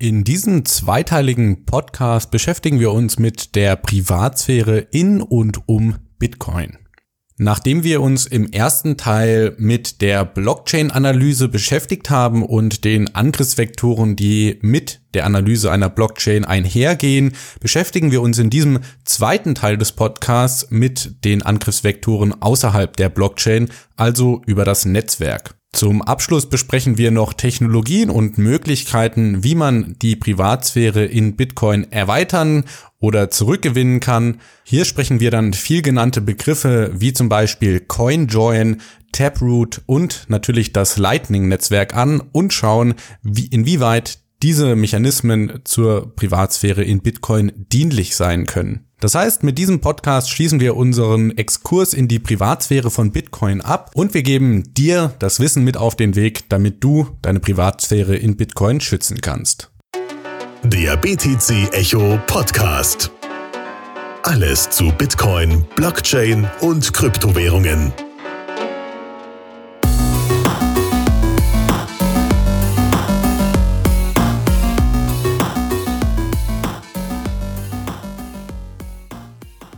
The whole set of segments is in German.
In diesem zweiteiligen Podcast beschäftigen wir uns mit der Privatsphäre in und um Bitcoin. Nachdem wir uns im ersten Teil mit der Blockchain-Analyse beschäftigt haben und den Angriffsvektoren, die mit der Analyse einer Blockchain einhergehen, beschäftigen wir uns in diesem zweiten Teil des Podcasts mit den Angriffsvektoren außerhalb der Blockchain, also über das Netzwerk. Zum Abschluss besprechen wir noch Technologien und Möglichkeiten, wie man die Privatsphäre in Bitcoin erweitern oder zurückgewinnen kann. Hier sprechen wir dann viel genannte Begriffe wie zum Beispiel CoinJoin, Taproot und natürlich das Lightning-Netzwerk an und schauen, wie, inwieweit diese Mechanismen zur Privatsphäre in Bitcoin dienlich sein können. Das heißt, mit diesem Podcast schließen wir unseren Exkurs in die Privatsphäre von Bitcoin ab und wir geben dir das Wissen mit auf den Weg, damit du deine Privatsphäre in Bitcoin schützen kannst. Der BTC Echo Podcast. Alles zu Bitcoin, Blockchain und Kryptowährungen.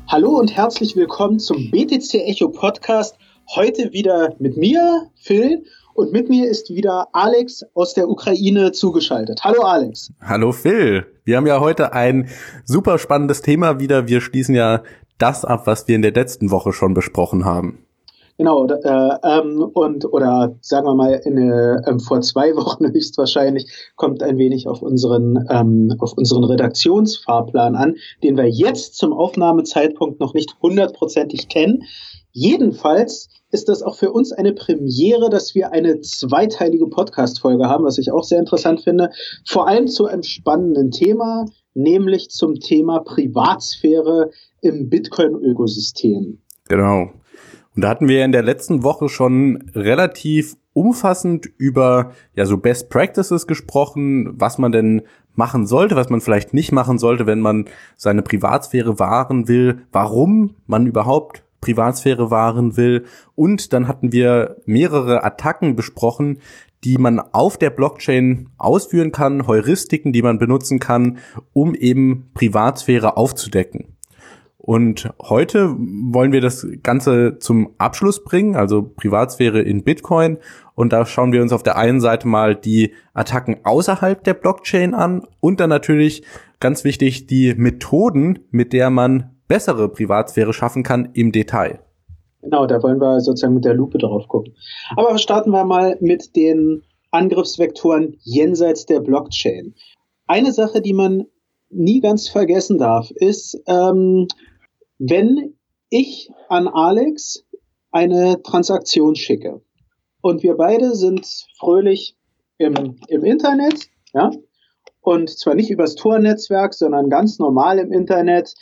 Hallo und herzlich willkommen zum BTC Echo Podcast. Heute wieder mit mir, Phil, und mit mir ist wieder Alex aus der Ukraine zugeschaltet. Hallo Alex. Hallo Phil. Wir haben ja heute ein super spannendes Thema wieder. Wir schließen ja das ab, was wir in der letzten Woche schon besprochen haben. Genau, äh, ähm, und oder sagen wir mal, in, äh, vor zwei Wochen höchstwahrscheinlich kommt ein wenig auf unseren, ähm, auf unseren Redaktionsfahrplan an, den wir jetzt zum Aufnahmezeitpunkt noch nicht hundertprozentig kennen. Jedenfalls ist das auch für uns eine Premiere, dass wir eine zweiteilige Podcast-Folge haben, was ich auch sehr interessant finde. Vor allem zu einem spannenden Thema, nämlich zum Thema Privatsphäre im Bitcoin-Ökosystem. Genau. Und da hatten wir in der letzten Woche schon relativ umfassend über ja so Best Practices gesprochen, was man denn machen sollte, was man vielleicht nicht machen sollte, wenn man seine Privatsphäre wahren will, warum man überhaupt Privatsphäre wahren will. Und dann hatten wir mehrere Attacken besprochen, die man auf der Blockchain ausführen kann, Heuristiken, die man benutzen kann, um eben Privatsphäre aufzudecken. Und heute wollen wir das Ganze zum Abschluss bringen, also Privatsphäre in Bitcoin. Und da schauen wir uns auf der einen Seite mal die Attacken außerhalb der Blockchain an und dann natürlich ganz wichtig die Methoden, mit der man bessere Privatsphäre schaffen kann im Detail. Genau, da wollen wir sozusagen mit der Lupe drauf gucken. Aber starten wir mal mit den Angriffsvektoren jenseits der Blockchain. Eine Sache, die man nie ganz vergessen darf, ist, ähm, wenn ich an Alex eine Transaktion schicke und wir beide sind fröhlich im, im Internet, ja, und zwar nicht übers Tornetzwerk, sondern ganz normal im Internet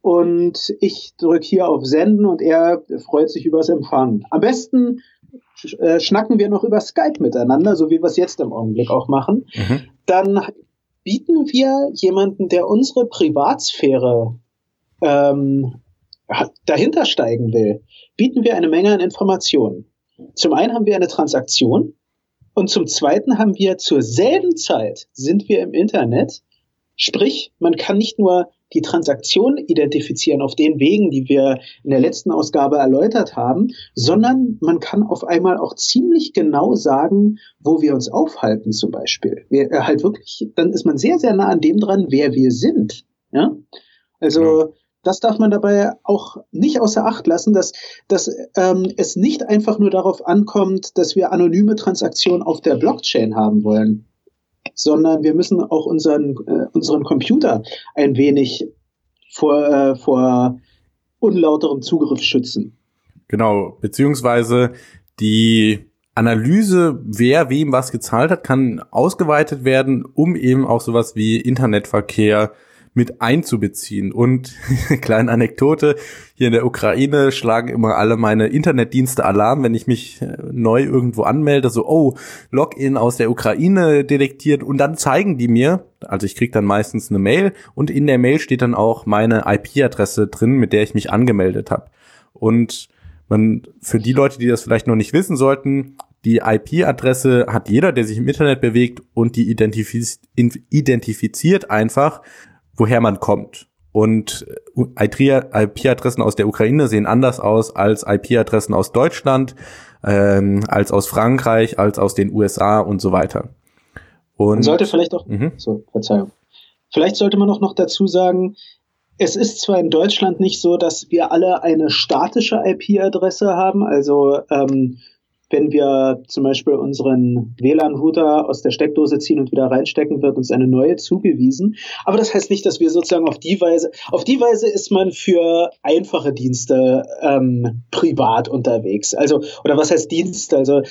und ich drücke hier auf Senden und er freut sich übers Empfangen. Am besten äh, schnacken wir noch über Skype miteinander, so wie wir es jetzt im Augenblick auch machen. Mhm. Dann bieten wir jemanden, der unsere Privatsphäre ähm, dahinter steigen will, bieten wir eine Menge an Informationen. Zum einen haben wir eine Transaktion und zum zweiten haben wir zur selben Zeit sind wir im Internet. Sprich, man kann nicht nur die Transaktion identifizieren auf den Wegen, die wir in der letzten Ausgabe erläutert haben, sondern man kann auf einmal auch ziemlich genau sagen, wo wir uns aufhalten zum Beispiel. Wir, äh, halt wirklich, dann ist man sehr, sehr nah an dem dran, wer wir sind. Ja? Also ja das darf man dabei auch nicht außer Acht lassen, dass, dass ähm, es nicht einfach nur darauf ankommt, dass wir anonyme Transaktionen auf der Blockchain haben wollen, sondern wir müssen auch unseren, äh, unseren Computer ein wenig vor, äh, vor unlauterem Zugriff schützen. Genau, beziehungsweise die Analyse, wer wem was gezahlt hat, kann ausgeweitet werden, um eben auch sowas wie Internetverkehr mit einzubeziehen. Und kleine Anekdote, hier in der Ukraine schlagen immer alle meine Internetdienste Alarm, wenn ich mich äh, neu irgendwo anmelde, so, oh, Login aus der Ukraine detektiert und dann zeigen die mir, also ich krieg dann meistens eine Mail und in der Mail steht dann auch meine IP-Adresse drin, mit der ich mich angemeldet habe. Und man, für die Leute, die das vielleicht noch nicht wissen sollten, die IP-Adresse hat jeder, der sich im Internet bewegt und die identifiz identifiziert einfach, woher man kommt. Und IP-Adressen aus der Ukraine sehen anders aus als IP-Adressen aus Deutschland, ähm, als aus Frankreich, als aus den USA und so weiter. Und man sollte vielleicht auch, mhm. so, Verzeihung. Vielleicht sollte man auch noch dazu sagen, es ist zwar in Deutschland nicht so, dass wir alle eine statische IP-Adresse haben, also ähm, wenn wir zum Beispiel unseren WLAN-Router aus der Steckdose ziehen und wieder reinstecken, wird uns eine neue zugewiesen. Aber das heißt nicht, dass wir sozusagen auf die Weise, auf die Weise ist man für einfache Dienste ähm, privat unterwegs. Also, oder was heißt Dienste? Also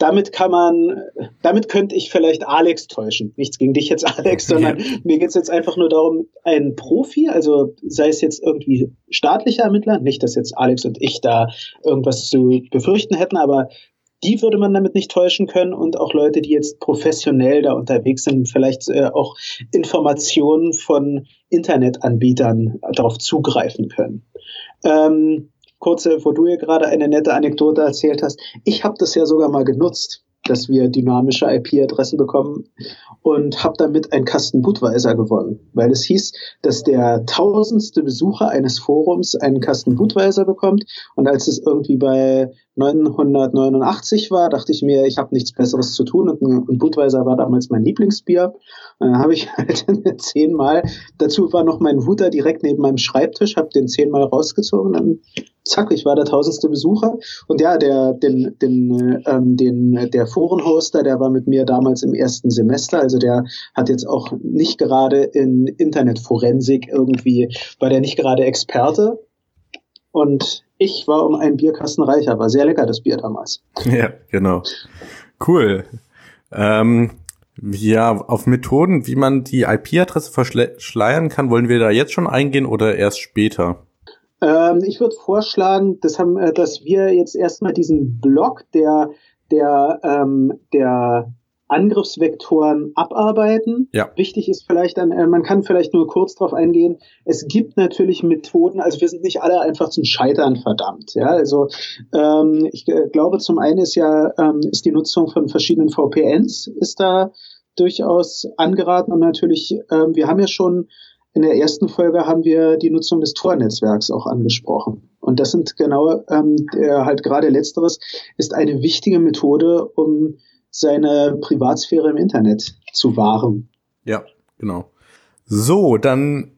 damit kann man, damit könnte ich vielleicht Alex täuschen. Nichts gegen dich jetzt, Alex, sondern ja. mir geht es jetzt einfach nur darum, ein Profi, also sei es jetzt irgendwie staatlicher Ermittler, nicht, dass jetzt Alex und ich da irgendwas zu befürchten hätten, aber die würde man damit nicht täuschen können und auch Leute, die jetzt professionell da unterwegs sind, vielleicht äh, auch Informationen von Internetanbietern darauf zugreifen können. Ähm, kurze, wo du hier gerade eine nette Anekdote erzählt hast. Ich habe das ja sogar mal genutzt dass wir dynamische IP-Adressen bekommen und habe damit einen Kasten Budweiser gewonnen, weil es hieß, dass der tausendste Besucher eines Forums einen Kasten Budweiser bekommt und als es irgendwie bei 989 war, dachte ich mir, ich habe nichts Besseres zu tun und, und Budweiser war damals mein Lieblingsbier. Dann habe ich halt zehnmal, dazu war noch mein Router direkt neben meinem Schreibtisch, habe den zehnmal rausgezogen, dann zack, ich war der tausendste Besucher. Und ja, der, den, den, ähm, den, der Forenhoster, der war mit mir damals im ersten Semester. Also der hat jetzt auch nicht gerade in Internetforensik irgendwie, war der nicht gerade Experte. Und ich war um einen Bierkasten reicher. War sehr lecker, das Bier damals. Ja, genau. Cool. Ähm, ja, auf Methoden, wie man die IP-Adresse verschleiern kann, wollen wir da jetzt schon eingehen oder erst später? Ähm, ich würde vorschlagen, das haben, äh, dass wir jetzt erstmal diesen Block der, der, ähm, der Angriffsvektoren abarbeiten. Ja. Wichtig ist vielleicht dann, äh, man kann vielleicht nur kurz darauf eingehen, es gibt natürlich Methoden, also wir sind nicht alle einfach zum Scheitern verdammt. Ja, also ähm, ich äh, glaube zum einen ist ja, ähm, ist die Nutzung von verschiedenen VPNs ist da durchaus angeraten und natürlich, ähm, wir haben ja schon in der ersten Folge haben wir die Nutzung des Tor-Netzwerks auch angesprochen. Und das sind genau, ähm, der, halt gerade letzteres ist eine wichtige Methode, um seine Privatsphäre im Internet zu wahren. Ja, genau. So, dann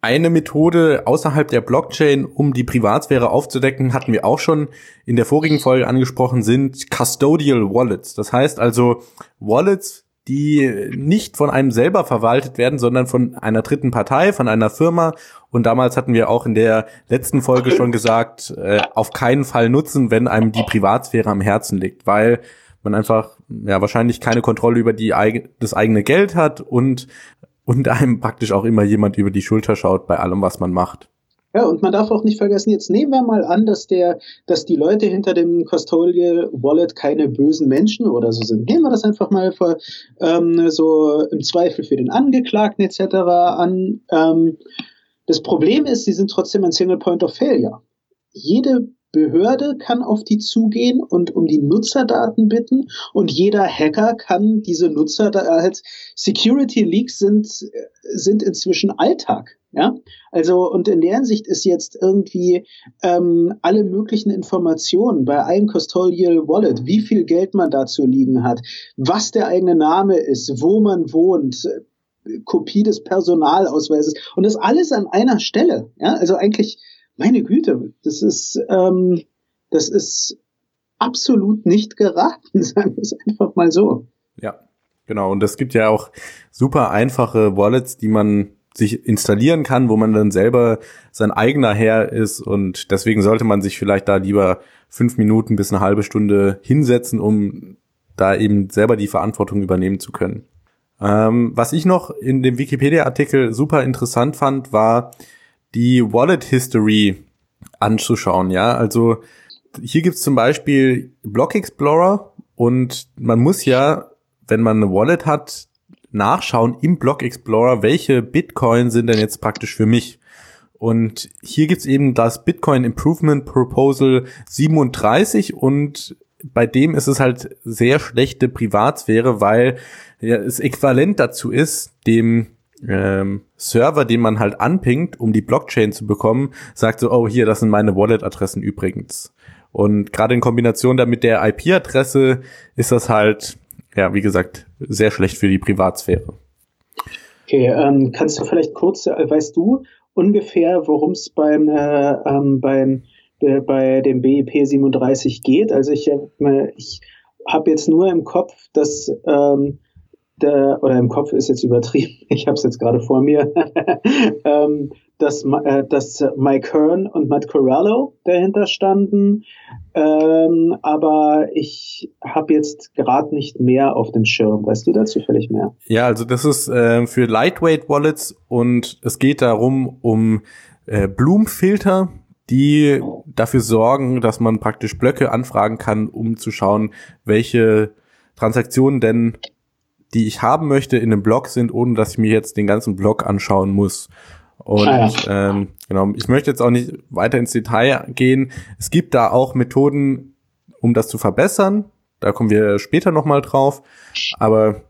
eine Methode außerhalb der Blockchain, um die Privatsphäre aufzudecken, hatten wir auch schon in der vorigen Folge angesprochen, sind Custodial Wallets. Das heißt also Wallets, die nicht von einem selber verwaltet werden, sondern von einer dritten Partei, von einer Firma. Und damals hatten wir auch in der letzten Folge schon gesagt, äh, auf keinen Fall nutzen, wenn einem die Privatsphäre am Herzen liegt, weil man einfach ja wahrscheinlich keine Kontrolle über die das eigene Geld hat und und einem praktisch auch immer jemand über die Schulter schaut bei allem, was man macht. Ja, und man darf auch nicht vergessen, jetzt nehmen wir mal an, dass der, dass die Leute hinter dem Custodial Wallet keine bösen Menschen oder so sind. Nehmen wir das einfach mal für, ähm, so im Zweifel für den Angeklagten etc. an. Ähm, das Problem ist, sie sind trotzdem ein Single Point of Failure. Jede Behörde kann auf die zugehen und um die Nutzerdaten bitten und jeder Hacker kann diese Nutzerdaten, halt Security Leaks sind, sind inzwischen Alltag. Ja, also und in der Hinsicht ist jetzt irgendwie ähm, alle möglichen Informationen bei einem Custodial Wallet, wie viel Geld man dazu liegen hat, was der eigene Name ist, wo man wohnt, Kopie des Personalausweises und das alles an einer Stelle. Ja, also eigentlich, meine Güte, das ist ähm, das ist absolut nicht geraten, sagen wir es einfach mal so. Ja, genau. Und es gibt ja auch super einfache Wallets, die man sich installieren kann, wo man dann selber sein eigener Herr ist und deswegen sollte man sich vielleicht da lieber fünf Minuten bis eine halbe Stunde hinsetzen, um da eben selber die Verantwortung übernehmen zu können. Ähm, was ich noch in dem Wikipedia-Artikel super interessant fand, war die Wallet History anzuschauen. Ja, also hier gibt's zum Beispiel Block Explorer und man muss ja, wenn man eine Wallet hat, nachschauen im Block Explorer, welche Bitcoin sind denn jetzt praktisch für mich. Und hier gibt's eben das Bitcoin Improvement Proposal 37 und bei dem ist es halt sehr schlechte Privatsphäre, weil es äquivalent dazu ist, dem ähm, Server, den man halt anpingt, um die Blockchain zu bekommen, sagt so, oh hier, das sind meine Wallet-Adressen übrigens. Und gerade in Kombination damit der IP-Adresse ist das halt, ja, wie gesagt, sehr schlecht für die Privatsphäre. Okay, ähm, kannst du vielleicht kurz, äh, weißt du ungefähr, worum es beim, äh, ähm, beim äh, bei dem BIP 37 geht? Also ich, äh, ich habe jetzt nur im Kopf, dass ähm, der, oder im Kopf ist jetzt übertrieben, ich habe es jetzt gerade vor mir, ähm, dass, äh, dass Mike Hearn und Matt Corallo dahinter standen. Ähm, aber ich habe jetzt gerade nicht mehr auf dem Schirm. Weißt du dazu völlig mehr? Ja, also das ist äh, für Lightweight Wallets und es geht darum, um äh, Bloom-Filter, die dafür sorgen, dass man praktisch Blöcke anfragen kann, um zu schauen, welche Transaktionen denn die ich haben möchte, in einem Blog sind, ohne dass ich mir jetzt den ganzen Blog anschauen muss. Und ah, ja. ähm, genau, ich möchte jetzt auch nicht weiter ins Detail gehen. Es gibt da auch Methoden, um das zu verbessern. Da kommen wir später nochmal drauf. Aber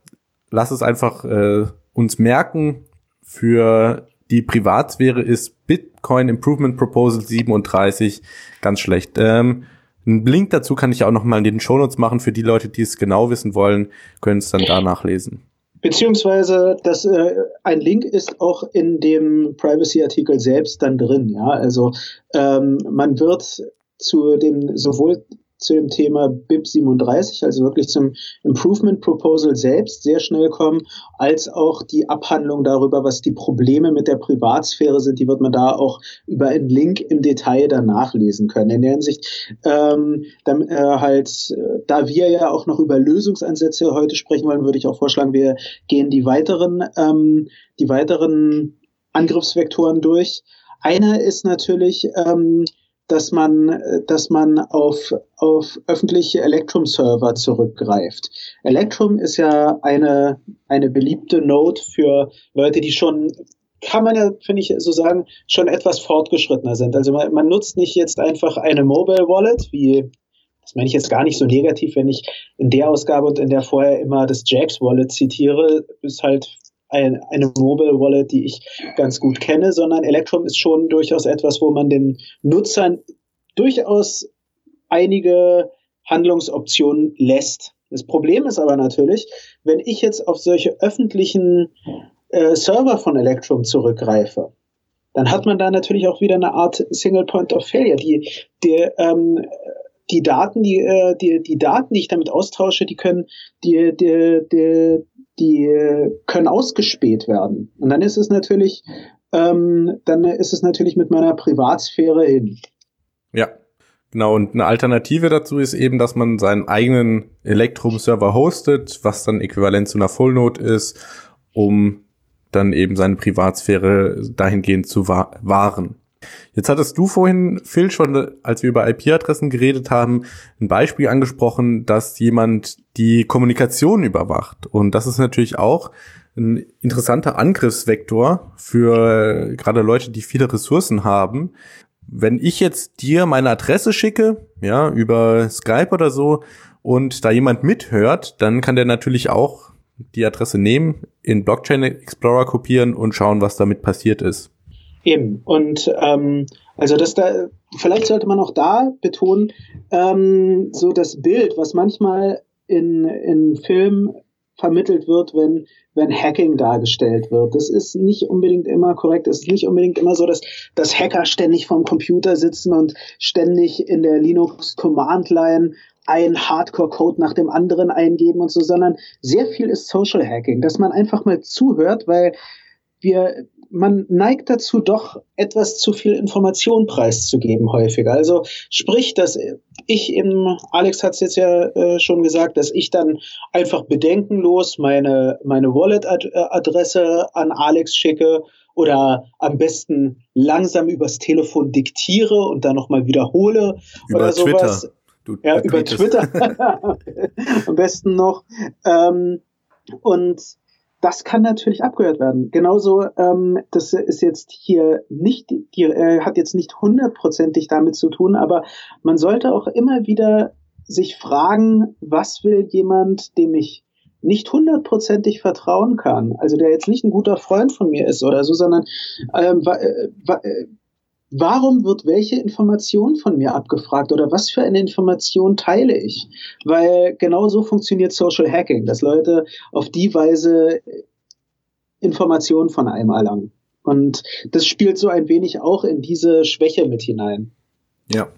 lass es einfach äh, uns merken, für die Privatsphäre ist Bitcoin Improvement Proposal 37 ganz schlecht. Ähm, einen Link dazu kann ich auch noch mal in den Shownotes machen für die Leute, die es genau wissen wollen, können es dann da nachlesen. Beziehungsweise das, äh, ein Link ist auch in dem Privacy-Artikel selbst dann drin. Ja, also ähm, man wird zu dem sowohl zu dem Thema BIP 37, also wirklich zum Improvement Proposal selbst sehr schnell kommen, als auch die Abhandlung darüber, was die Probleme mit der Privatsphäre sind, die wird man da auch über einen Link im Detail dann nachlesen können. In der Hinsicht, ähm, dann, äh, halt, äh, da wir ja auch noch über Lösungsansätze heute sprechen wollen, würde ich auch vorschlagen, wir gehen die weiteren, ähm, die weiteren Angriffsvektoren durch. Einer ist natürlich, ähm, dass man, dass man auf, auf öffentliche Electrum-Server zurückgreift. Electrum ist ja eine, eine beliebte Node für Leute, die schon kann man ja, finde ich, so sagen, schon etwas fortgeschrittener sind. Also man, man nutzt nicht jetzt einfach eine Mobile Wallet, wie, das meine ich jetzt gar nicht so negativ, wenn ich in der Ausgabe und in der vorher immer das Jax Wallet zitiere, ist halt ein, eine Mobile Wallet, die ich ganz gut kenne, sondern Electrum ist schon durchaus etwas, wo man den Nutzern durchaus einige Handlungsoptionen lässt. Das Problem ist aber natürlich, wenn ich jetzt auf solche öffentlichen äh, Server von Electrum zurückgreife, dann hat man da natürlich auch wieder eine Art Single Point of Failure. Die, die, ähm, die Daten, die, äh, die, die Daten, die ich damit austausche, die können, die, die, die, die können ausgespäht werden. Und dann ist es natürlich, ähm, dann ist es natürlich mit meiner Privatsphäre hin. Ja, genau. Und eine Alternative dazu ist eben, dass man seinen eigenen Electrum-Server hostet, was dann äquivalent zu einer Fullnode ist, um dann eben seine Privatsphäre dahingehend zu wahren. Jetzt hattest du vorhin, Phil, schon, als wir über IP-Adressen geredet haben, ein Beispiel angesprochen, dass jemand die Kommunikation überwacht. Und das ist natürlich auch ein interessanter Angriffsvektor für gerade Leute, die viele Ressourcen haben. Wenn ich jetzt dir meine Adresse schicke, ja, über Skype oder so, und da jemand mithört, dann kann der natürlich auch die Adresse nehmen, in Blockchain Explorer kopieren und schauen, was damit passiert ist. Eben. Und ähm, also das da, vielleicht sollte man auch da betonen, ähm, so das Bild, was manchmal in, in Filmen vermittelt wird, wenn, wenn Hacking dargestellt wird. Das ist nicht unbedingt immer korrekt. Es ist nicht unbedingt immer so, dass, dass Hacker ständig vorm Computer sitzen und ständig in der Linux Command Line ein Hardcore-Code nach dem anderen eingeben und so, sondern sehr viel ist Social Hacking, dass man einfach mal zuhört, weil wir, man neigt dazu, doch etwas zu viel Information preiszugeben häufiger. Also sprich, dass ich eben, Alex hat es jetzt ja äh, schon gesagt, dass ich dann einfach bedenkenlos meine, meine Wallet-Adresse an Alex schicke oder am besten langsam übers Telefon diktiere und dann nochmal wiederhole Über oder sowas. Twitter. Du ja, über Twitter. am besten noch. Ähm, und das kann natürlich abgehört werden. Genauso, ähm, das ist jetzt hier nicht, die, äh, hat jetzt nicht hundertprozentig damit zu tun, aber man sollte auch immer wieder sich fragen, was will jemand, dem ich nicht hundertprozentig vertrauen kann, also der jetzt nicht ein guter Freund von mir ist oder so, sondern ähm, äh, äh, warum wird welche Information von mir abgefragt oder was für eine Information teile ich? Weil genau so funktioniert Social Hacking, dass Leute auf die Weise Informationen von einem erlangen. Und das spielt so ein wenig auch in diese Schwäche mit hinein. Ja,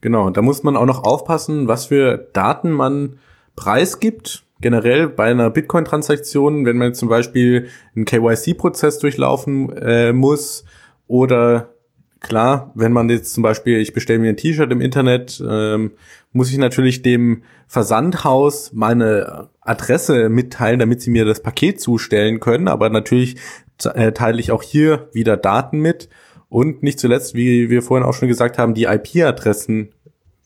genau. Da muss man auch noch aufpassen, was für Daten man preisgibt. Generell bei einer Bitcoin-Transaktion, wenn man zum Beispiel einen KYC-Prozess durchlaufen äh, muss oder klar, wenn man jetzt zum Beispiel, ich bestelle mir ein T-Shirt im Internet, ähm, muss ich natürlich dem Versandhaus meine Adresse mitteilen, damit sie mir das Paket zustellen können. Aber natürlich äh, teile ich auch hier wieder Daten mit. Und nicht zuletzt, wie wir vorhin auch schon gesagt haben, die IP-Adressen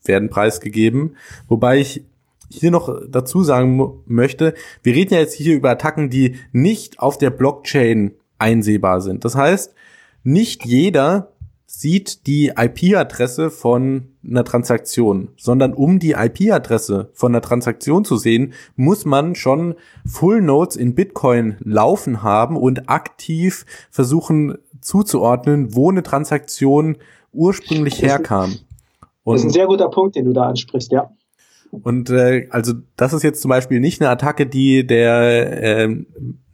werden preisgegeben. Wobei ich hier noch dazu sagen möchte, wir reden ja jetzt hier über Attacken, die nicht auf der Blockchain einsehbar sind. Das heißt, nicht jeder sieht die IP-Adresse von einer Transaktion, sondern um die IP-Adresse von einer Transaktion zu sehen, muss man schon Full Nodes in Bitcoin laufen haben und aktiv versuchen zuzuordnen, wo eine Transaktion ursprünglich herkam. Und das ist ein sehr guter Punkt, den du da ansprichst, ja. Und äh, also das ist jetzt zum Beispiel nicht eine Attacke, die der äh,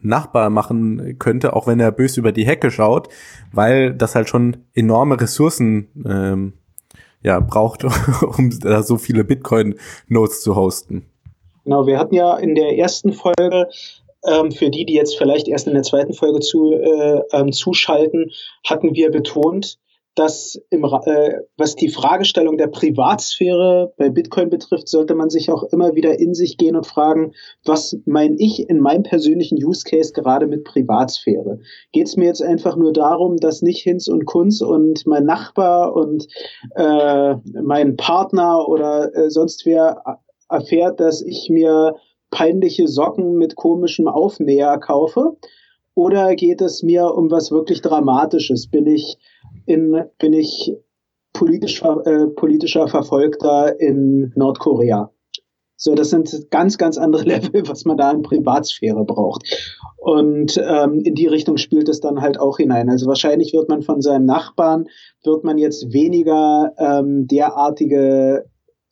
Nachbar machen könnte, auch wenn er bös über die Hecke schaut, weil das halt schon enorme Ressourcen ähm, ja, braucht, um da so viele Bitcoin-Nodes zu hosten. Genau, wir hatten ja in der ersten Folge ähm, für die, die jetzt vielleicht erst in der zweiten Folge zu, äh, ähm, zuschalten, hatten wir betont, dass im, äh, was die Fragestellung der Privatsphäre bei Bitcoin betrifft, sollte man sich auch immer wieder in sich gehen und fragen, was mein ich in meinem persönlichen Use Case gerade mit Privatsphäre? Geht es mir jetzt einfach nur darum, dass nicht Hinz und Kunz und mein Nachbar und äh, mein Partner oder äh, sonst wer erfährt, dass ich mir peinliche Socken mit komischem Aufnäher kaufe? Oder geht es mir um was wirklich Dramatisches? Bin ich in, bin ich politisch, äh, politischer Verfolgter in Nordkorea. So, das sind ganz, ganz andere Level, was man da in Privatsphäre braucht. Und ähm, in die Richtung spielt es dann halt auch hinein. Also wahrscheinlich wird man von seinem Nachbarn, wird man jetzt weniger ähm, derartige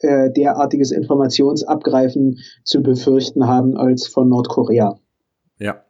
äh, derartiges Informationsabgreifen zu befürchten haben als von Nordkorea. Ja.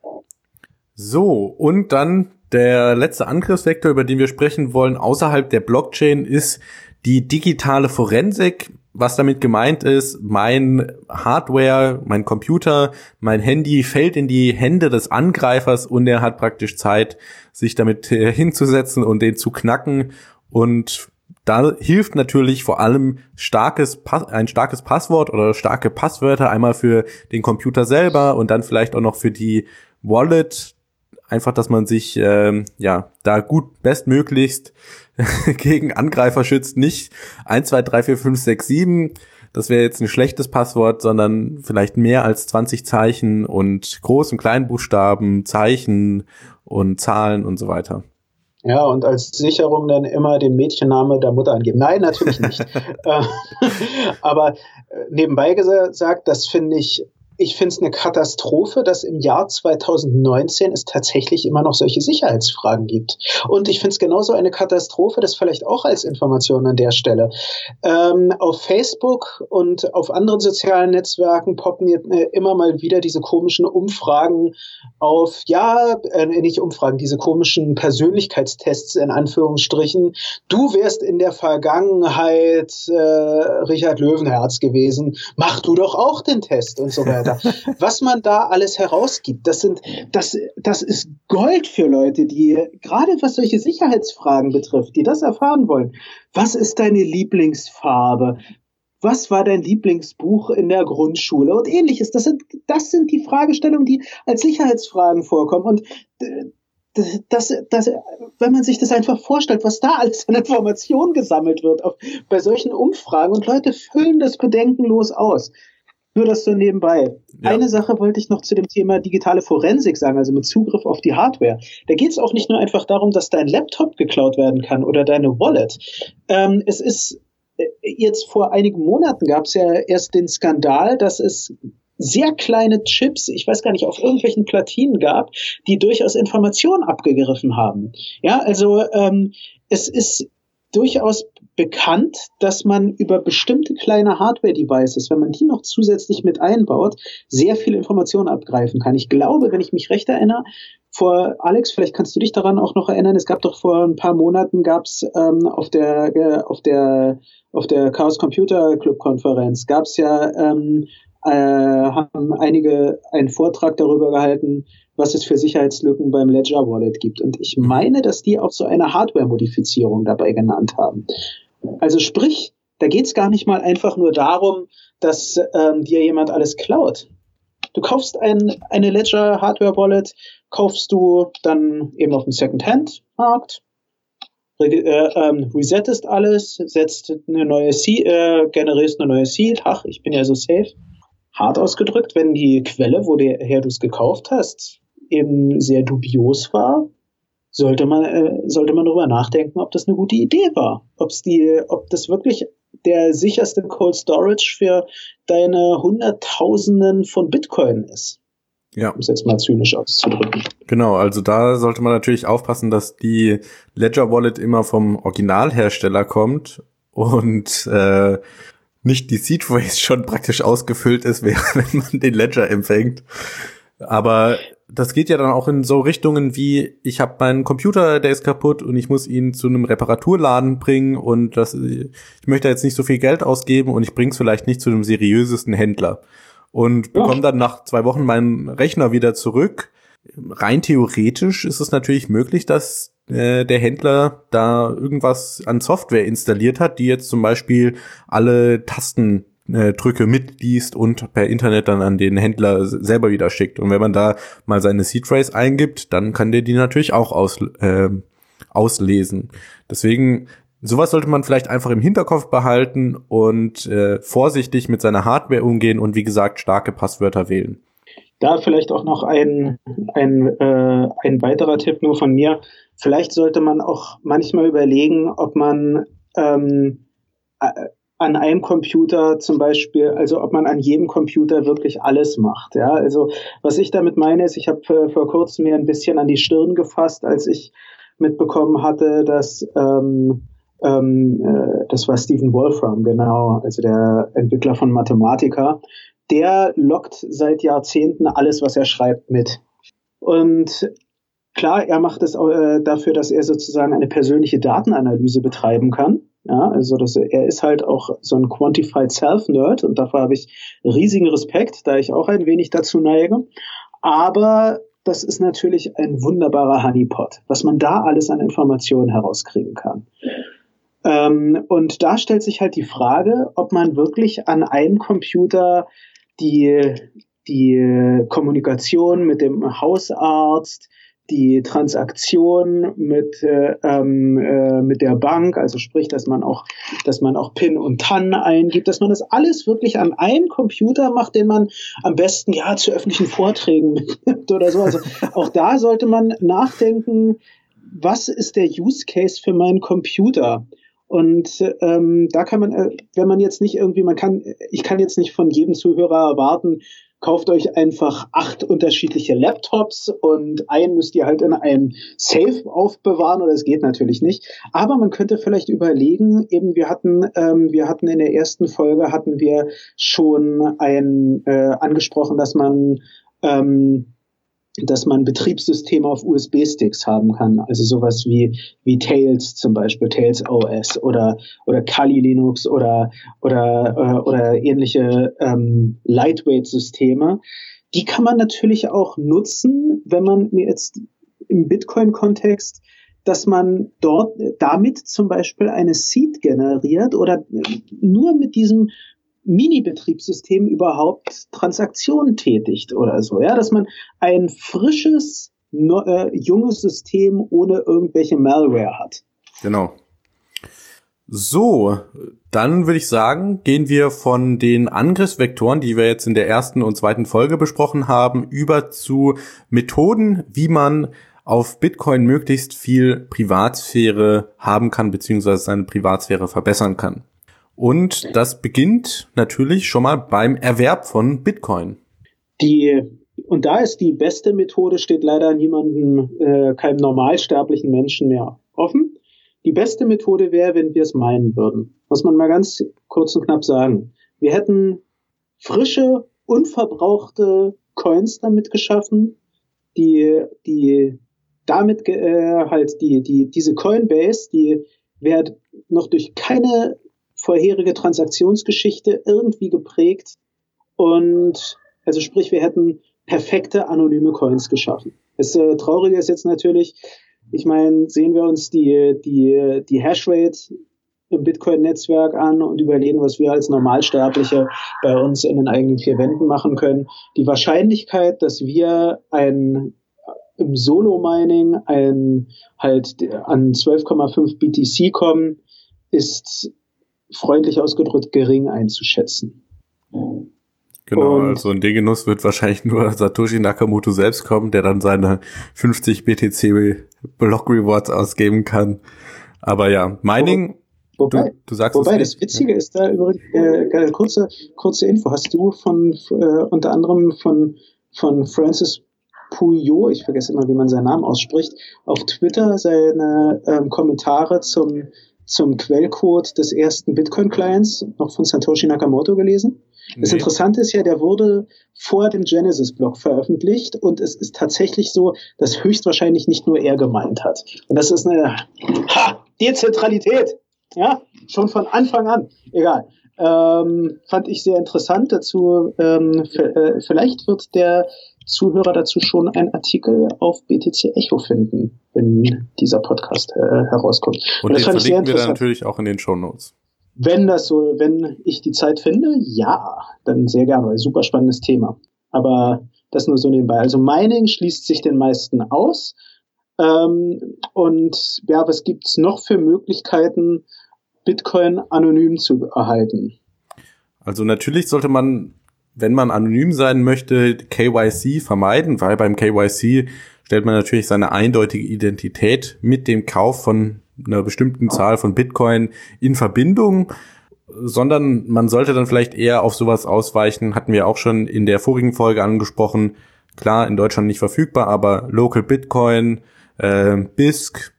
So, und dann der letzte Angriffsvektor, über den wir sprechen wollen, außerhalb der Blockchain, ist die digitale Forensik. Was damit gemeint ist, mein Hardware, mein Computer, mein Handy fällt in die Hände des Angreifers und er hat praktisch Zeit, sich damit äh, hinzusetzen und den zu knacken. Und da hilft natürlich vor allem starkes, ein starkes Passwort oder starke Passwörter einmal für den Computer selber und dann vielleicht auch noch für die Wallet, einfach, dass man sich ähm, ja da gut bestmöglichst gegen Angreifer schützt. Nicht 1, 2, 3, 4, 5, 6, 7. Das wäre jetzt ein schlechtes Passwort, sondern vielleicht mehr als 20 Zeichen und Groß- und Kleinbuchstaben, Zeichen und Zahlen und so weiter. Ja, und als Sicherung dann immer den Mädchenname der Mutter angeben. Nein, natürlich nicht. Äh, aber äh, nebenbei gesagt, das finde ich ich finde es eine Katastrophe, dass im Jahr 2019 es tatsächlich immer noch solche Sicherheitsfragen gibt. Und ich finde es genauso eine Katastrophe, das vielleicht auch als Information an der Stelle. Ähm, auf Facebook und auf anderen sozialen Netzwerken poppen jetzt, äh, immer mal wieder diese komischen Umfragen auf, ja, äh, nicht Umfragen, diese komischen Persönlichkeitstests in Anführungsstrichen. Du wärst in der Vergangenheit äh, Richard Löwenherz gewesen, mach du doch auch den Test und so weiter. Was man da alles herausgibt, das sind, das, das ist Gold für Leute, die, gerade was solche Sicherheitsfragen betrifft, die das erfahren wollen. Was ist deine Lieblingsfarbe? Was war dein Lieblingsbuch in der Grundschule und ähnliches? Das sind, das sind die Fragestellungen, die als Sicherheitsfragen vorkommen. Und äh, das, das, wenn man sich das einfach vorstellt, was da alles an Informationen gesammelt wird auf, bei solchen Umfragen und Leute füllen das bedenkenlos aus. Nur das so nebenbei. Ja. Eine Sache wollte ich noch zu dem Thema digitale Forensik sagen, also mit Zugriff auf die Hardware. Da geht es auch nicht nur einfach darum, dass dein Laptop geklaut werden kann oder deine Wallet. Ähm, es ist jetzt vor einigen Monaten gab es ja erst den Skandal, dass es sehr kleine Chips, ich weiß gar nicht, auf irgendwelchen Platinen gab, die durchaus Informationen abgegriffen haben. Ja, also ähm, es ist durchaus bekannt, dass man über bestimmte kleine Hardware-Devices, wenn man die noch zusätzlich mit einbaut, sehr viel Informationen abgreifen kann. Ich glaube, wenn ich mich recht erinnere, vor Alex, vielleicht kannst du dich daran auch noch erinnern, es gab doch vor ein paar Monaten gab es ähm, auf der äh, auf der auf der Chaos Computer Club Konferenz gab es ja ähm, äh, haben einige einen Vortrag darüber gehalten, was es für Sicherheitslücken beim Ledger Wallet gibt. Und ich mhm. meine, dass die auch so eine Hardware-Modifizierung dabei genannt haben. Also sprich, da geht es gar nicht mal einfach nur darum, dass ähm, dir jemand alles klaut. Du kaufst ein, eine Ledger Hardware Wallet, kaufst du dann eben auf dem Second-Hand-Markt, äh, ähm, resettest alles, setzt eine neue Seed, äh, generierst eine neue Seed. Ach, ich bin ja so safe. Hart ausgedrückt, wenn die Quelle, woher du es gekauft hast, eben sehr dubios war, sollte man, äh, sollte man darüber nachdenken, ob das eine gute Idee war. Ob's die, ob das wirklich der sicherste Cold Storage für deine Hunderttausenden von Bitcoin ist. Ja. Um es jetzt mal zynisch auszudrücken. Genau, also da sollte man natürlich aufpassen, dass die Ledger Wallet immer vom Originalhersteller kommt und äh, nicht die Seed Phrase schon praktisch ausgefüllt ist, wenn man den Ledger empfängt. Aber das geht ja dann auch in so Richtungen wie, ich habe meinen Computer, der ist kaputt und ich muss ihn zu einem Reparaturladen bringen und das, ich möchte jetzt nicht so viel Geld ausgeben und ich bring's vielleicht nicht zu einem seriösesten Händler und bekomme dann nach zwei Wochen meinen Rechner wieder zurück. Rein theoretisch ist es natürlich möglich, dass äh, der Händler da irgendwas an Software installiert hat, die jetzt zum Beispiel alle Tasten äh, Drücke mitliest und per Internet dann an den Händler selber wieder schickt. Und wenn man da mal seine Seed Phrase eingibt, dann kann der die natürlich auch aus, äh, auslesen. Deswegen sowas sollte man vielleicht einfach im Hinterkopf behalten und äh, vorsichtig mit seiner Hardware umgehen und wie gesagt starke Passwörter wählen. Da vielleicht auch noch ein, ein, äh, ein weiterer Tipp nur von mir. Vielleicht sollte man auch manchmal überlegen, ob man ähm, äh, an einem Computer zum Beispiel, also ob man an jedem Computer wirklich alles macht. Ja, also was ich damit meine ist, ich habe äh, vor kurzem mir ein bisschen an die Stirn gefasst, als ich mitbekommen hatte, dass ähm, ähm, äh, das war Stephen Wolfram, genau, also der Entwickler von Mathematica, der lockt seit Jahrzehnten alles, was er schreibt, mit. Und klar, er macht es äh, dafür, dass er sozusagen eine persönliche Datenanalyse betreiben kann. Ja, also das, er ist halt auch so ein Quantified Self-Nerd und dafür habe ich riesigen Respekt, da ich auch ein wenig dazu neige. Aber das ist natürlich ein wunderbarer Honeypot, was man da alles an Informationen herauskriegen kann. Ähm, und da stellt sich halt die Frage, ob man wirklich an einem Computer die, die Kommunikation mit dem Hausarzt, die Transaktion mit äh, ähm, äh, mit der Bank, also sprich, dass man auch, dass man auch PIN und TAN eingibt, dass man das alles wirklich an einem Computer macht, den man am besten ja zu öffentlichen Vorträgen mitnimmt oder so. Also auch da sollte man nachdenken, was ist der Use Case für meinen Computer? Und ähm, da kann man, äh, wenn man jetzt nicht irgendwie, man kann, ich kann jetzt nicht von jedem Zuhörer erwarten, kauft euch einfach acht unterschiedliche Laptops und einen müsst ihr halt in einem Safe aufbewahren oder es geht natürlich nicht. Aber man könnte vielleicht überlegen, eben wir hatten, ähm, wir hatten in der ersten Folge hatten wir schon ein äh, angesprochen, dass man ähm, dass man Betriebssysteme auf USB-Sticks haben kann, also sowas wie wie Tails zum Beispiel, Tails OS oder oder Kali Linux oder oder äh, oder ähnliche ähm, Lightweight-Systeme. Die kann man natürlich auch nutzen, wenn man mir jetzt im Bitcoin-Kontext dass man dort damit zum Beispiel eine Seed generiert oder nur mit diesem Mini-Betriebssystem überhaupt Transaktionen tätigt oder so. Ja, dass man ein frisches, äh, junges System ohne irgendwelche Malware hat. Genau. So, dann würde ich sagen, gehen wir von den Angriffsvektoren, die wir jetzt in der ersten und zweiten Folge besprochen haben, über zu Methoden, wie man auf Bitcoin möglichst viel Privatsphäre haben kann, beziehungsweise seine Privatsphäre verbessern kann. Und das beginnt natürlich schon mal beim Erwerb von Bitcoin. Die und da ist die beste Methode, steht leider niemandem, äh, keinem normalsterblichen Menschen mehr offen. Die beste Methode wäre, wenn wir es meinen würden. Muss man mal ganz kurz und knapp sagen. Wir hätten frische, unverbrauchte Coins damit geschaffen, die, die damit äh, halt die, die, diese Coinbase, die wird noch durch keine vorherige Transaktionsgeschichte irgendwie geprägt. Und also sprich, wir hätten perfekte anonyme Coins geschaffen. Das äh, Traurige ist jetzt natürlich, ich meine, sehen wir uns die, die, die Hashrate im Bitcoin-Netzwerk an und überlegen, was wir als Normalsterbliche bei uns in den eigenen vier Wänden machen können. Die Wahrscheinlichkeit, dass wir ein im Solo-Mining ein halt an 12,5 BTC kommen, ist freundlich ausgedrückt gering einzuschätzen. Genau, und also in den Genuss wird wahrscheinlich nur Satoshi Nakamoto selbst kommen, der dann seine 50 BTC Block Rewards ausgeben kann. Aber ja, Mining. Wobei, du, du sagst wobei das Witzige ja. ist da übrigens, äh, kurze, kurze Info. Hast du von, äh, unter anderem von, von Francis Puyo, ich vergesse immer, wie man seinen Namen ausspricht, auf Twitter seine ähm, Kommentare zum, zum Quellcode des ersten Bitcoin-Clients noch von Satoshi Nakamoto gelesen? Das nee. Interessante ist ja, der wurde vor dem Genesis-Blog veröffentlicht und es ist tatsächlich so, dass höchstwahrscheinlich nicht nur er gemeint hat. Und das ist eine ha, Dezentralität. Ja, schon von Anfang an. Egal. Ähm, fand ich sehr interessant dazu. Ähm, äh, vielleicht wird der Zuhörer dazu schon einen Artikel auf BTC Echo finden, wenn dieser Podcast äh, herauskommt. Und, Und das den verlinken wir dann natürlich auch in den Show Notes. Wenn das so, wenn ich die Zeit finde, ja, dann sehr gerne, weil super spannendes Thema. Aber das nur so nebenbei. Also Mining schließt sich den meisten aus. Ähm, und ja, was gibt's noch für Möglichkeiten, Bitcoin anonym zu erhalten? Also natürlich sollte man, wenn man anonym sein möchte, KYC vermeiden, weil beim KYC stellt man natürlich seine eindeutige Identität mit dem Kauf von einer bestimmten Zahl von Bitcoin in Verbindung, sondern man sollte dann vielleicht eher auf sowas ausweichen, hatten wir auch schon in der vorigen Folge angesprochen, klar, in Deutschland nicht verfügbar, aber Local Bitcoin, äh, BISC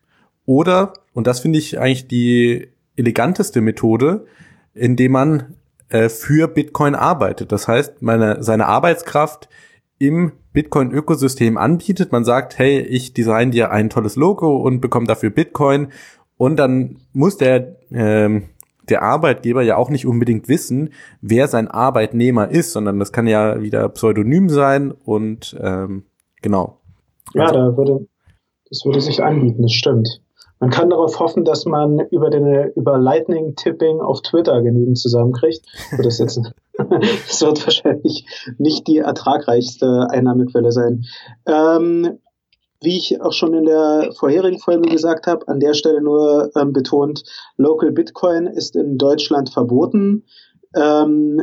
oder, und das finde ich eigentlich die eleganteste Methode, indem man äh, für Bitcoin arbeitet. Das heißt, meine, seine Arbeitskraft im Bitcoin-Ökosystem anbietet. Man sagt, hey, ich design dir ein tolles Logo und bekomme dafür Bitcoin. Und dann muss der, ähm, der Arbeitgeber ja auch nicht unbedingt wissen, wer sein Arbeitnehmer ist, sondern das kann ja wieder pseudonym sein und ähm, genau. Ja, also, da würde, das würde sich anbieten, das stimmt. Man kann darauf hoffen, dass man über den über Lightning Tipping auf Twitter genügend zusammenkriegt. Das, jetzt, das wird wahrscheinlich nicht die ertragreichste Einnahmequelle sein. Ähm, wie ich auch schon in der vorherigen Folge gesagt habe, an der Stelle nur ähm, betont, Local Bitcoin ist in Deutschland verboten. Ähm,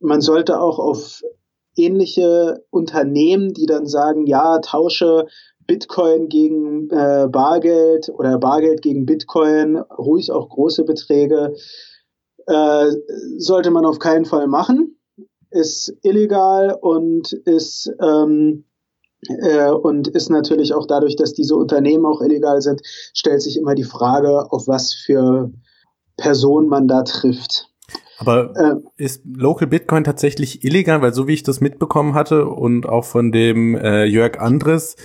man sollte auch auf ähnliche Unternehmen, die dann sagen, ja, tausche Bitcoin gegen äh, Bargeld oder Bargeld gegen Bitcoin, ruhig auch große Beträge, äh, sollte man auf keinen Fall machen. Ist illegal und ist ähm, äh, und ist natürlich auch dadurch, dass diese Unternehmen auch illegal sind, stellt sich immer die Frage, auf was für Person man da trifft. Aber äh, ist Local Bitcoin tatsächlich illegal? Weil so wie ich das mitbekommen hatte und auch von dem äh, Jörg Andres,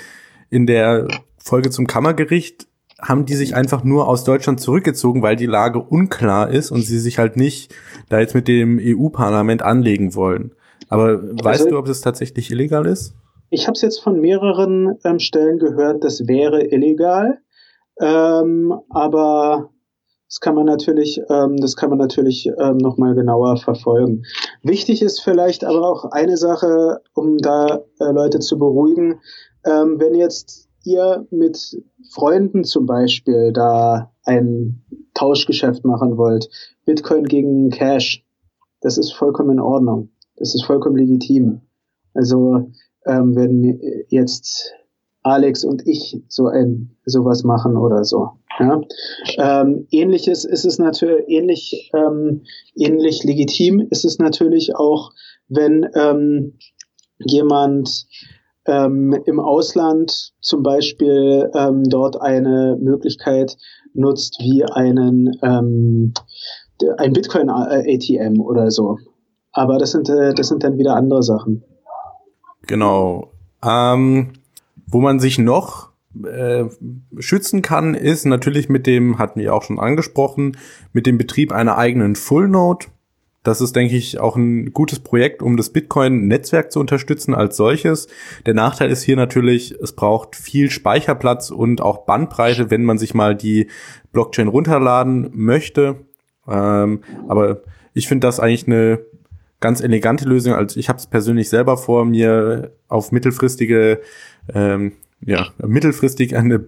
in der Folge zum Kammergericht haben die sich einfach nur aus Deutschland zurückgezogen, weil die Lage unklar ist und sie sich halt nicht da jetzt mit dem EU-Parlament anlegen wollen. Aber also, weißt du, ob das tatsächlich illegal ist? Ich habe es jetzt von mehreren ähm, Stellen gehört, das wäre illegal. Ähm, aber das kann man natürlich, ähm, das kann man natürlich ähm, noch mal genauer verfolgen. Wichtig ist vielleicht aber auch eine Sache, um da äh, Leute zu beruhigen. Ähm, wenn jetzt ihr mit Freunden zum Beispiel da ein Tauschgeschäft machen wollt, Bitcoin gegen Cash, das ist vollkommen in Ordnung. Das ist vollkommen legitim. Also ähm, wenn jetzt Alex und ich so ein sowas machen oder so, Ja, ähm, ähnliches ist es natürlich, ähnlich, ähm, ähnlich legitim ist es natürlich auch, wenn ähm, jemand ähm, im Ausland zum Beispiel ähm, dort eine Möglichkeit nutzt wie einen ähm, ein Bitcoin ATM oder so. Aber das sind äh, das sind dann wieder andere Sachen. Genau. Ähm, wo man sich noch äh, schützen kann, ist natürlich mit dem, hatten wir auch schon angesprochen, mit dem Betrieb einer eigenen Full Node. Das ist, denke ich, auch ein gutes Projekt, um das Bitcoin-Netzwerk zu unterstützen als solches. Der Nachteil ist hier natürlich, es braucht viel Speicherplatz und auch Bandbreite, wenn man sich mal die Blockchain runterladen möchte. Ähm, aber ich finde das eigentlich eine ganz elegante Lösung. Also ich habe es persönlich selber vor, mir auf mittelfristige ähm, ja, mittelfristig eine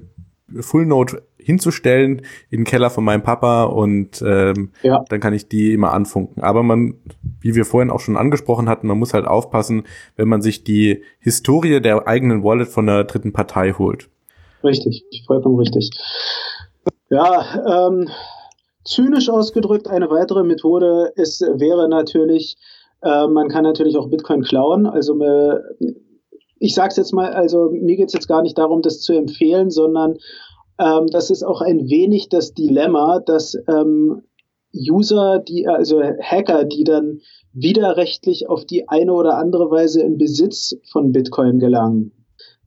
Full Note hinzustellen in den Keller von meinem Papa und ähm, ja. dann kann ich die immer anfunken. Aber man, wie wir vorhin auch schon angesprochen hatten, man muss halt aufpassen, wenn man sich die Historie der eigenen Wallet von der dritten Partei holt. Richtig, vollkommen richtig. Ja, ähm, zynisch ausgedrückt, eine weitere Methode ist, wäre natürlich, äh, man kann natürlich auch Bitcoin klauen. Also äh, ich sage es jetzt mal, also mir geht es jetzt gar nicht darum, das zu empfehlen, sondern ähm, das ist auch ein wenig das Dilemma, dass ähm, User, die also Hacker, die dann widerrechtlich auf die eine oder andere Weise in Besitz von Bitcoin gelangen,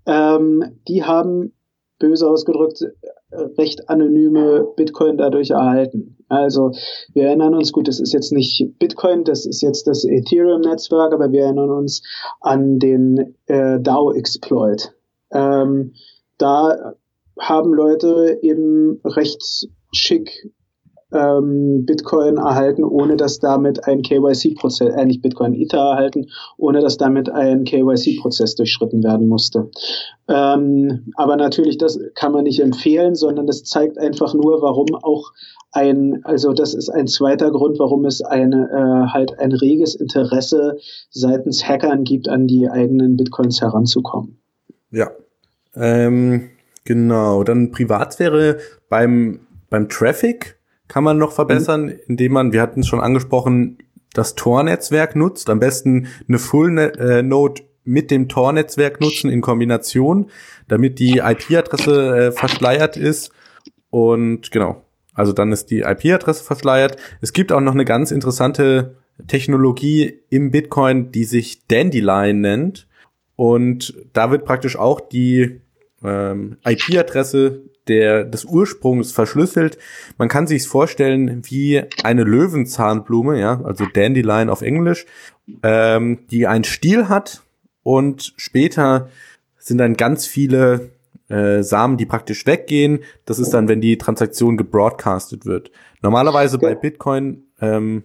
ähm, die haben böse ausgedrückt recht anonyme Bitcoin dadurch erhalten. Also wir erinnern uns, gut, das ist jetzt nicht Bitcoin, das ist jetzt das Ethereum-Netzwerk, aber wir erinnern uns an den äh, DAO-Exploit. Ähm, da haben Leute eben recht schick ähm, Bitcoin erhalten, ohne dass damit ein KYC-Prozess, äh, nicht Bitcoin, Ether erhalten, ohne dass damit ein KYC-Prozess durchschritten werden musste. Ähm, aber natürlich, das kann man nicht empfehlen, sondern das zeigt einfach nur, warum auch ein, also das ist ein zweiter Grund, warum es eine, äh, halt ein reges Interesse seitens Hackern gibt, an die eigenen Bitcoins heranzukommen. Ja. Ähm, genau. Dann Privatsphäre beim, beim Traffic kann man noch verbessern, indem man, wir hatten es schon angesprochen, das Tor-Netzwerk nutzt. Am besten eine Full-Node mit dem Tor-Netzwerk nutzen in Kombination, damit die IP-Adresse äh, verschleiert ist. Und genau, also dann ist die IP-Adresse verschleiert. Es gibt auch noch eine ganz interessante Technologie im Bitcoin, die sich Dandelion nennt. Und da wird praktisch auch die ähm, IP-Adresse der, des Ursprungs verschlüsselt. Man kann sich vorstellen wie eine Löwenzahnblume, ja, also Dandelion auf Englisch, ähm, die einen Stiel hat und später sind dann ganz viele äh, Samen, die praktisch weggehen. Das ist dann, wenn die Transaktion gebroadcastet wird. Normalerweise bei Bitcoin ähm,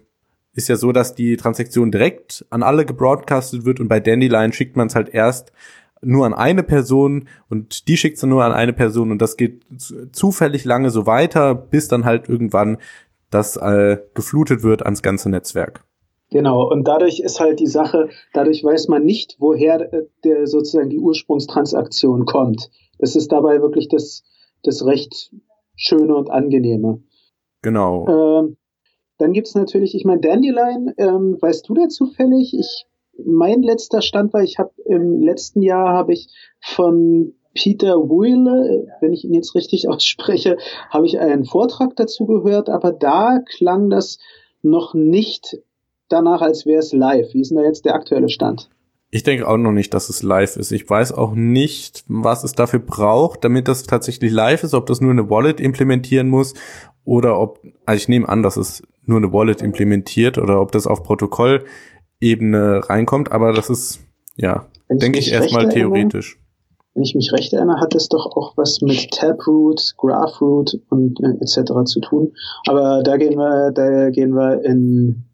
ist ja so, dass die Transaktion direkt an alle gebroadcastet wird und bei Dandelion schickt man es halt erst nur an eine Person und die schickt es nur an eine Person und das geht zufällig lange so weiter, bis dann halt irgendwann das äh, geflutet wird ans ganze Netzwerk. Genau, und dadurch ist halt die Sache, dadurch weiß man nicht, woher äh, der sozusagen die Ursprungstransaktion kommt. Das ist dabei wirklich das, das recht Schöne und Angenehme. Genau. Ähm, dann gibt's natürlich, ich meine, Dandelion, ähm, weißt du da zufällig? Ich mein letzter Stand war, ich habe im letzten Jahr habe ich von Peter Wheeler, wenn ich ihn jetzt richtig ausspreche, habe ich einen Vortrag dazu gehört, aber da klang das noch nicht danach, als wäre es live. Wie ist denn da jetzt der aktuelle Stand? Ich denke auch noch nicht, dass es live ist. Ich weiß auch nicht, was es dafür braucht, damit das tatsächlich live ist, ob das nur eine Wallet implementieren muss oder ob, also ich nehme an, dass es nur eine Wallet implementiert oder ob das auf Protokoll Ebene reinkommt, aber das ist, ja, denke ich, erstmal theoretisch. Wenn ich mich recht erinnere, hat das doch auch was mit Taproot, Graphroot und äh, etc. zu tun. Aber da gehen wir, da gehen wir in,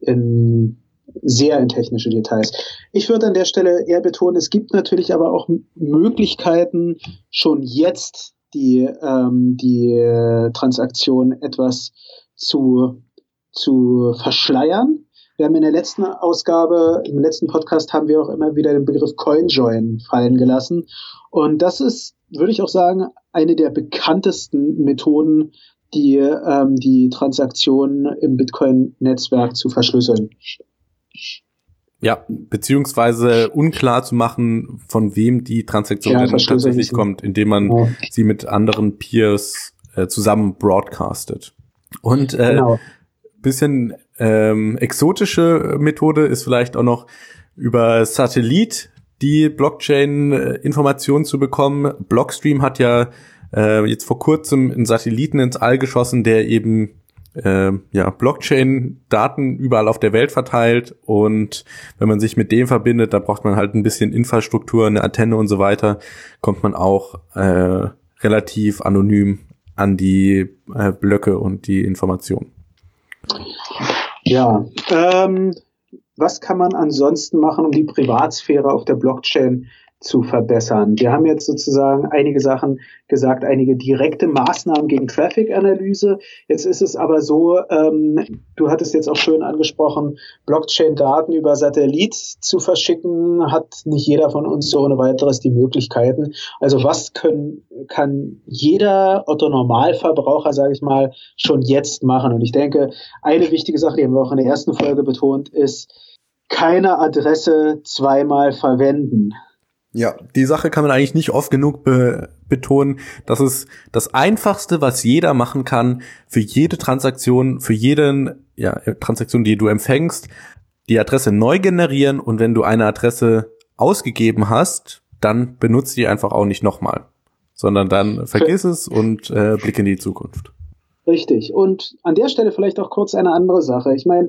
in sehr in technische Details. Ich würde an der Stelle eher betonen, es gibt natürlich aber auch Möglichkeiten, schon jetzt die, ähm, die Transaktion etwas zu, zu verschleiern. Wir haben in der letzten Ausgabe, im letzten Podcast haben wir auch immer wieder den Begriff CoinJoin fallen gelassen. Und das ist, würde ich auch sagen, eine der bekanntesten Methoden, die, ähm, die Transaktionen im Bitcoin-Netzwerk zu verschlüsseln. Ja, beziehungsweise unklar zu machen, von wem die Transaktion ja, tatsächlich kommt, indem man ja. sie mit anderen Peers äh, zusammen broadcastet. Und äh, genau. bisschen ähm, exotische Methode ist vielleicht auch noch über Satellit die Blockchain-Informationen zu bekommen. Blockstream hat ja äh, jetzt vor kurzem einen Satelliten ins All geschossen, der eben äh, ja, Blockchain-Daten überall auf der Welt verteilt und wenn man sich mit dem verbindet, da braucht man halt ein bisschen Infrastruktur, eine Antenne und so weiter, kommt man auch äh, relativ anonym an die äh, Blöcke und die Informationen. Ja, ähm, was kann man ansonsten machen, um die Privatsphäre auf der Blockchain zu verbessern. Wir haben jetzt sozusagen einige Sachen gesagt, einige direkte Maßnahmen gegen Traffic-Analyse. Jetzt ist es aber so, ähm, du hattest jetzt auch schön angesprochen, Blockchain-Daten über Satellit zu verschicken, hat nicht jeder von uns so ohne weiteres die Möglichkeiten. Also was können, kann jeder Otto-Normalverbraucher, sage ich mal, schon jetzt machen? Und ich denke, eine wichtige Sache, die haben wir auch in der ersten Folge betont, ist, keine Adresse zweimal verwenden. Ja, die Sache kann man eigentlich nicht oft genug be betonen. Das ist das Einfachste, was jeder machen kann für jede Transaktion, für jeden ja, Transaktion, die du empfängst, die Adresse neu generieren und wenn du eine Adresse ausgegeben hast, dann benutzt die einfach auch nicht nochmal, sondern dann vergiss es und äh, blick in die Zukunft. Richtig. Und an der Stelle vielleicht auch kurz eine andere Sache. Ich meine,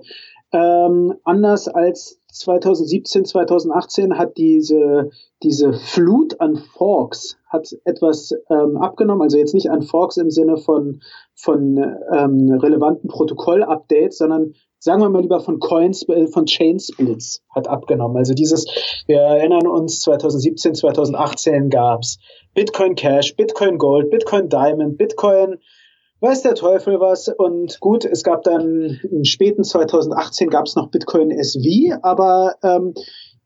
ähm, anders als 2017, 2018 hat diese, diese Flut an Forks hat etwas ähm, abgenommen, also jetzt nicht an Forks im Sinne von, von ähm, relevanten Protokoll-Updates, sondern sagen wir mal lieber von Coins, äh, von Chain Splits hat abgenommen. Also dieses, wir erinnern uns, 2017, 2018 gab's Bitcoin Cash, Bitcoin Gold, Bitcoin Diamond, Bitcoin weiß der Teufel was. Und gut, es gab dann im späten 2018 gab es noch Bitcoin SV, aber ähm,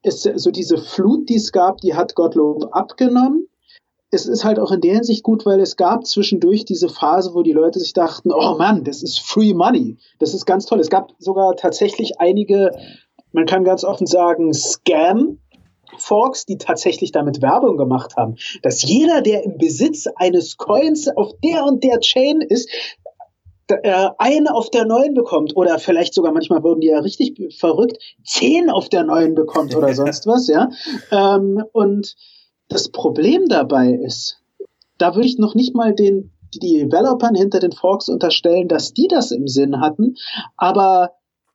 es, so diese Flut, die es gab, die hat Gottlob abgenommen. Es ist halt auch in der Hinsicht gut, weil es gab zwischendurch diese Phase, wo die Leute sich dachten, oh Mann, das ist Free Money. Das ist ganz toll. Es gab sogar tatsächlich einige, man kann ganz offen sagen, Scam, Forks, die tatsächlich damit Werbung gemacht haben, dass jeder, der im Besitz eines Coins auf der und der Chain ist, äh, einen auf der neuen bekommt oder vielleicht sogar manchmal wurden die ja richtig verrückt, zehn auf der neuen bekommt oder sonst was, ja. Ähm, und das Problem dabei ist, da würde ich noch nicht mal den die Developern hinter den Forks unterstellen, dass die das im Sinn hatten, aber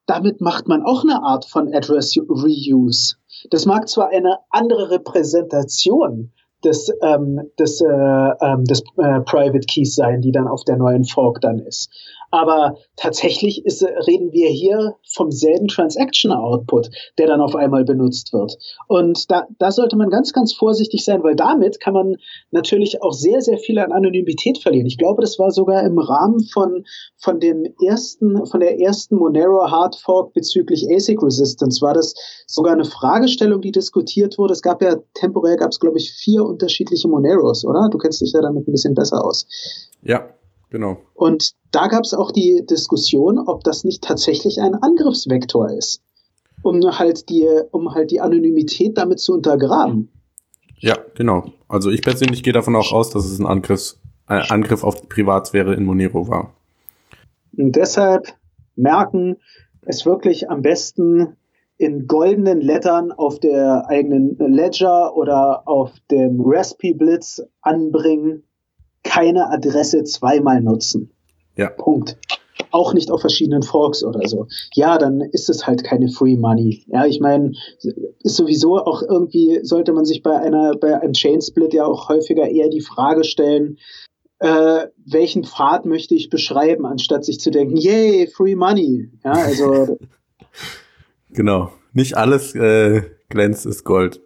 damit macht man auch eine Art von Address Reuse. Das mag zwar eine andere Repräsentation des, ähm, des, äh, ähm, des äh, Private Keys sein, die dann auf der neuen Fork dann ist. Aber tatsächlich ist, reden wir hier vom selben Transaction Output, der dann auf einmal benutzt wird. Und da, da sollte man ganz, ganz vorsichtig sein, weil damit kann man natürlich auch sehr, sehr viel an Anonymität verlieren. Ich glaube, das war sogar im Rahmen von, von dem ersten, von der ersten Monero Hard Fork bezüglich ASIC Resistance war das sogar eine Fragestellung, die diskutiert wurde. Es gab ja temporär gab es, glaube ich, vier unterschiedliche Moneros, oder? Du kennst dich ja damit ein bisschen besser aus. Ja, Genau. Und da gab es auch die Diskussion, ob das nicht tatsächlich ein Angriffsvektor ist, um halt die, um halt die Anonymität damit zu untergraben. Ja, genau. Also ich persönlich gehe davon auch aus, dass es ein Angriffs, ein Angriff auf die Privatsphäre in Monero war. Und deshalb merken, es wirklich am besten in goldenen Lettern auf der eigenen Ledger oder auf dem Raspi Blitz anbringen keine Adresse zweimal nutzen. Ja. Punkt. Auch nicht auf verschiedenen Forks oder so. Ja, dann ist es halt keine Free Money. Ja, ich meine, ist sowieso auch irgendwie, sollte man sich bei einer, bei einem Chain Split ja auch häufiger eher die Frage stellen, äh, welchen Pfad möchte ich beschreiben, anstatt sich zu denken, yay, Free Money. Ja, also. genau. Nicht alles äh, glänzt ist Gold.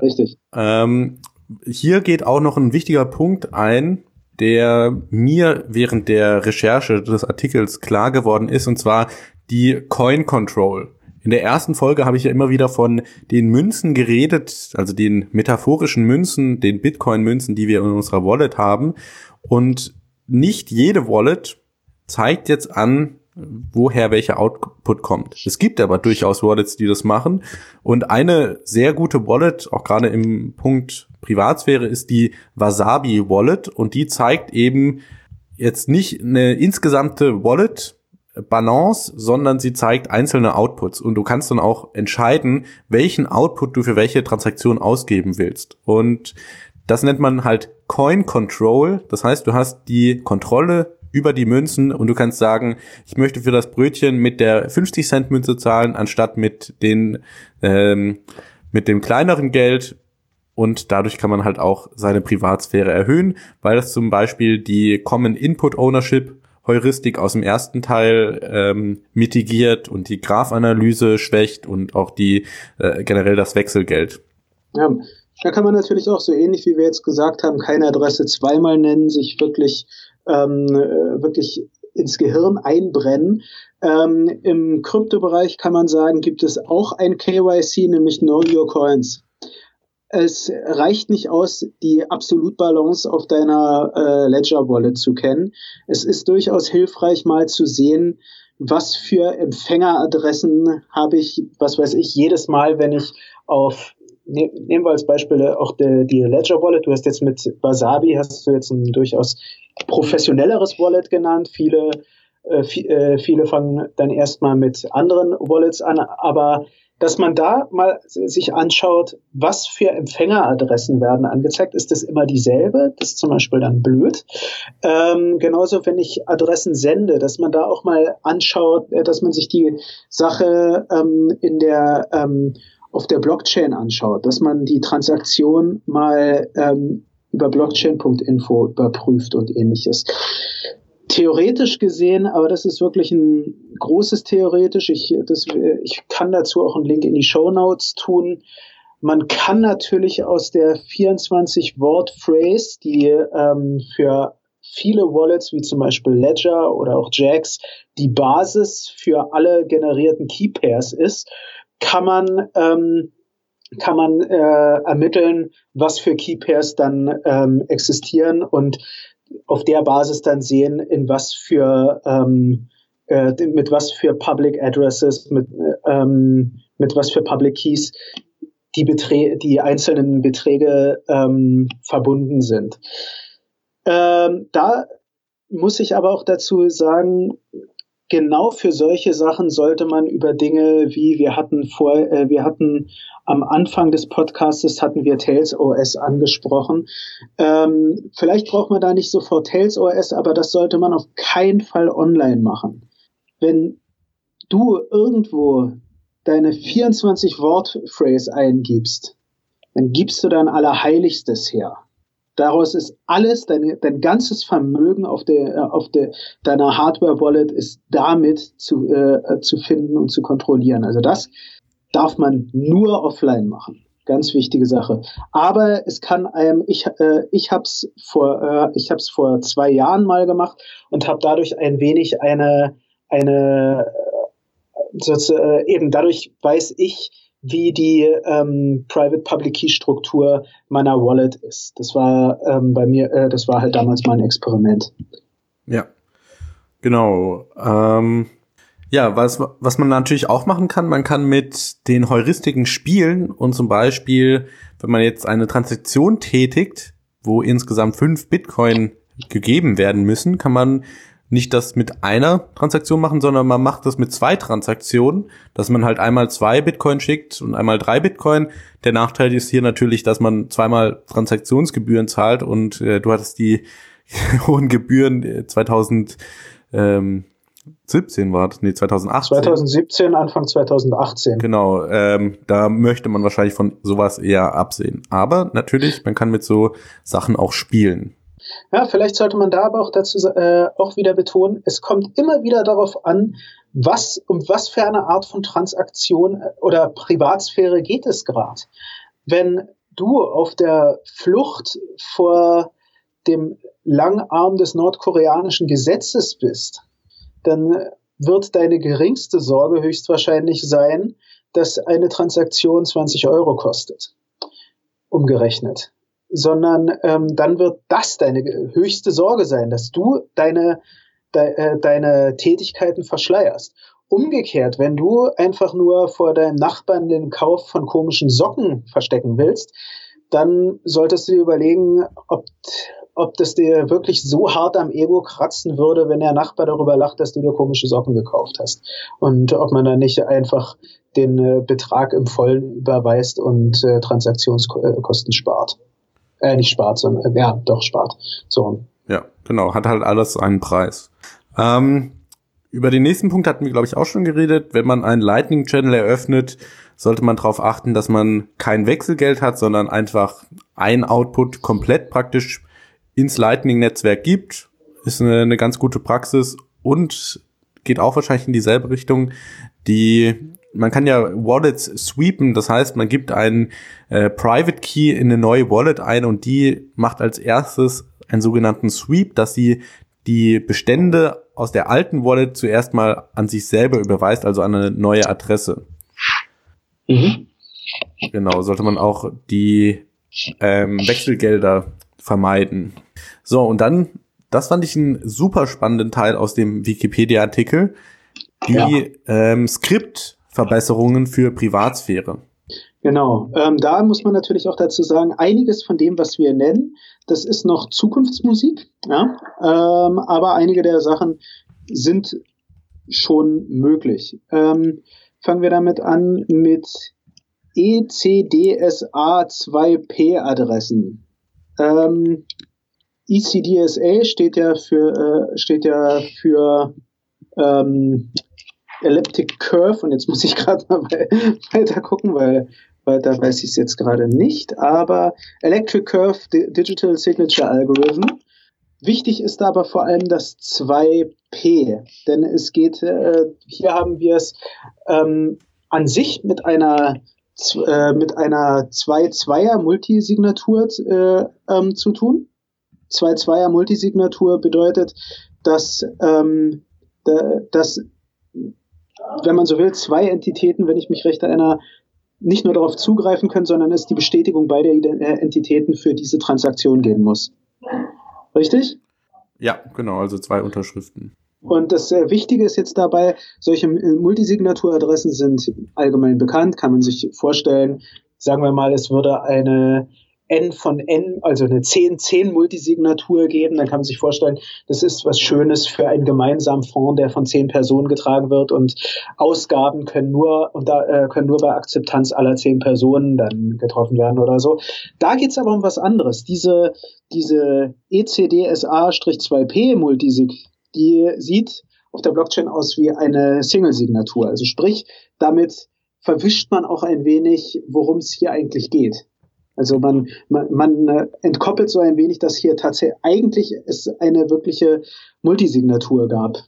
Richtig. Ähm, hier geht auch noch ein wichtiger Punkt ein, der mir während der Recherche des Artikels klar geworden ist, und zwar die Coin Control. In der ersten Folge habe ich ja immer wieder von den Münzen geredet, also den metaphorischen Münzen, den Bitcoin-Münzen, die wir in unserer Wallet haben. Und nicht jede Wallet zeigt jetzt an, woher welcher Output kommt. Es gibt aber durchaus Wallets, die das machen. Und eine sehr gute Wallet, auch gerade im Punkt Privatsphäre, ist die Wasabi Wallet. Und die zeigt eben jetzt nicht eine insgesamte Wallet, Balance, sondern sie zeigt einzelne Outputs und du kannst dann auch entscheiden, welchen Output du für welche Transaktion ausgeben willst. Und das nennt man halt Coin Control. Das heißt, du hast die Kontrolle über die Münzen und du kannst sagen, ich möchte für das Brötchen mit der 50 Cent Münze zahlen, anstatt mit den ähm, mit dem kleineren Geld und dadurch kann man halt auch seine Privatsphäre erhöhen, weil das zum Beispiel die Common Input Ownership Heuristik aus dem ersten Teil ähm, mitigiert und die Graphanalyse schwächt und auch die äh, generell das Wechselgeld. Ja, da kann man natürlich auch so ähnlich wie wir jetzt gesagt haben, keine Adresse zweimal nennen, sich wirklich ähm, äh, wirklich ins Gehirn einbrennen. Ähm, Im Kryptobereich kann man sagen, gibt es auch ein KYC, nämlich Know Your Coins es reicht nicht aus, die Absolutbalance auf deiner äh, Ledger Wallet zu kennen. Es ist durchaus hilfreich, mal zu sehen, was für Empfängeradressen habe ich, was weiß ich, jedes Mal, wenn ich auf, nehmen wir als Beispiel auch die, die Ledger Wallet, du hast jetzt mit Wasabi, hast du jetzt ein durchaus professionelleres Wallet genannt. Viele, äh, äh viele fangen dann erstmal mit anderen Wallets an, aber dass man da mal sich anschaut, was für Empfängeradressen werden angezeigt. Ist das immer dieselbe? Das ist zum Beispiel dann blöd. Ähm, genauso, wenn ich Adressen sende, dass man da auch mal anschaut, äh, dass man sich die Sache ähm, in der ähm, auf der Blockchain anschaut, dass man die Transaktion mal ähm, über blockchain.info überprüft und ähnliches theoretisch gesehen, aber das ist wirklich ein großes theoretisch. Ich, das, ich kann dazu auch einen Link in die Show Notes tun. Man kann natürlich aus der 24-Wort-Phrase, die ähm, für viele Wallets wie zum Beispiel Ledger oder auch Jax die Basis für alle generierten Key Pairs ist, kann man ähm, kann man äh, ermitteln, was für Key Pairs dann ähm, existieren und auf der Basis dann sehen, in was für ähm, äh, mit was für Public Addresses, mit, ähm, mit was für Public Keys die, Beträ die einzelnen Beträge ähm, verbunden sind. Ähm, da muss ich aber auch dazu sagen, genau für solche Sachen sollte man über Dinge wie wir hatten vor, äh, wir hatten am Anfang des Podcasts hatten wir Tails OS angesprochen. Ähm, vielleicht braucht man da nicht sofort Tails OS, aber das sollte man auf keinen Fall online machen. Wenn du irgendwo deine 24 Wort Phrase eingibst, dann gibst du dann Allerheiligstes her. Daraus ist alles, dein, dein ganzes Vermögen auf, der, äh, auf der, deiner Hardware-Wallet ist damit zu, äh, zu finden und zu kontrollieren. Also das darf man nur offline machen. Ganz wichtige Sache. Aber es kann einem, ich, äh, ich habe es vor, äh, ich habe es vor zwei Jahren mal gemacht und habe dadurch ein wenig eine, eine, äh, äh, eben dadurch weiß ich, wie die ähm, Private Public Key Struktur meiner Wallet ist. Das war ähm, bei mir, äh, das war halt damals mein Experiment. Ja, genau. Ähm, ja, was, was man natürlich auch machen kann, man kann mit den Heuristiken spielen und zum Beispiel, wenn man jetzt eine Transaktion tätigt, wo insgesamt fünf Bitcoin gegeben werden müssen, kann man nicht das mit einer Transaktion machen, sondern man macht das mit zwei Transaktionen, dass man halt einmal zwei Bitcoin schickt und einmal drei Bitcoin. Der Nachteil ist hier natürlich, dass man zweimal Transaktionsgebühren zahlt und äh, du hattest die hohen Gebühren 2017 äh, war das, nee, 2018. 2017, Anfang 2018. Genau, ähm, da möchte man wahrscheinlich von sowas eher absehen. Aber natürlich, man kann mit so Sachen auch spielen. Ja, vielleicht sollte man da aber auch dazu äh, auch wieder betonen, es kommt immer wieder darauf an, was um was für eine Art von Transaktion äh, oder Privatsphäre geht es gerade. Wenn du auf der Flucht vor dem langen Arm des nordkoreanischen Gesetzes bist, dann wird deine geringste Sorge höchstwahrscheinlich sein, dass eine Transaktion 20 Euro kostet, umgerechnet. Sondern ähm, dann wird das deine höchste Sorge sein, dass du deine, de, äh, deine Tätigkeiten verschleierst. Umgekehrt, wenn du einfach nur vor deinem Nachbarn den Kauf von komischen Socken verstecken willst, dann solltest du dir überlegen, ob, ob das dir wirklich so hart am Ego kratzen würde, wenn der Nachbar darüber lacht, dass du dir komische Socken gekauft hast. Und ob man dann nicht einfach den äh, Betrag im Vollen überweist und äh, Transaktionskosten spart. Äh, nicht spart, sondern, äh, ja, doch spart. So. Ja, genau. Hat halt alles einen Preis. Ähm, über den nächsten Punkt hatten wir, glaube ich, auch schon geredet. Wenn man einen Lightning Channel eröffnet, sollte man darauf achten, dass man kein Wechselgeld hat, sondern einfach ein Output komplett praktisch ins Lightning-Netzwerk gibt. Ist eine, eine ganz gute Praxis und geht auch wahrscheinlich in dieselbe Richtung. Die man kann ja Wallets sweepen, das heißt, man gibt einen äh, Private Key in eine neue Wallet ein und die macht als erstes einen sogenannten Sweep, dass sie die Bestände aus der alten Wallet zuerst mal an sich selber überweist, also an eine neue Adresse. Mhm. Genau, sollte man auch die ähm, Wechselgelder vermeiden. So, und dann, das fand ich einen super spannenden Teil aus dem Wikipedia-Artikel, die ja. ähm, Skriptverbesserungen für Privatsphäre. Genau, ähm, da muss man natürlich auch dazu sagen, einiges von dem, was wir nennen, das ist noch Zukunftsmusik, ja, ähm, aber einige der Sachen sind schon möglich. Ähm, fangen wir damit an mit ECDSA2P-Adressen. Ähm, ECDSA steht ja für, äh, steht ja für ähm, Elliptic Curve und jetzt muss ich gerade mal weiter gucken, weil weiter weiß ich es jetzt gerade nicht, aber Electric Curve Digital Signature Algorithm. Wichtig ist aber vor allem das 2P, denn es geht, äh, hier haben wir es ähm, an sich mit einer äh, mit einer 2-2er Multisignatur äh, ähm, zu tun. 2-2er Multisignatur bedeutet, dass, ähm, dass, wenn man so will, zwei Entitäten, wenn ich mich recht erinnere, nicht nur darauf zugreifen können, sondern es die Bestätigung beider äh, Entitäten für diese Transaktion geben muss. Richtig? Ja, genau, also zwei Unterschriften. Und das äh, Wichtige ist jetzt dabei, solche äh, Multisignaturadressen sind allgemein bekannt, kann man sich vorstellen. Sagen wir mal, es würde eine N von N, also eine 10-10-Multisignatur geben, dann kann man sich vorstellen, das ist was Schönes für einen gemeinsamen Fonds, der von zehn Personen getragen wird und Ausgaben können nur, und da, äh, können nur bei Akzeptanz aller zehn Personen dann getroffen werden oder so. Da geht's aber um was anderes. Diese, diese ECDSA-2P-Multisig, die sieht auf der Blockchain aus wie eine Single-Signatur. Also sprich, damit verwischt man auch ein wenig, worum es hier eigentlich geht. Also man, man, man äh, entkoppelt so ein wenig, dass hier tatsächlich eigentlich es eine wirkliche Multisignatur gab.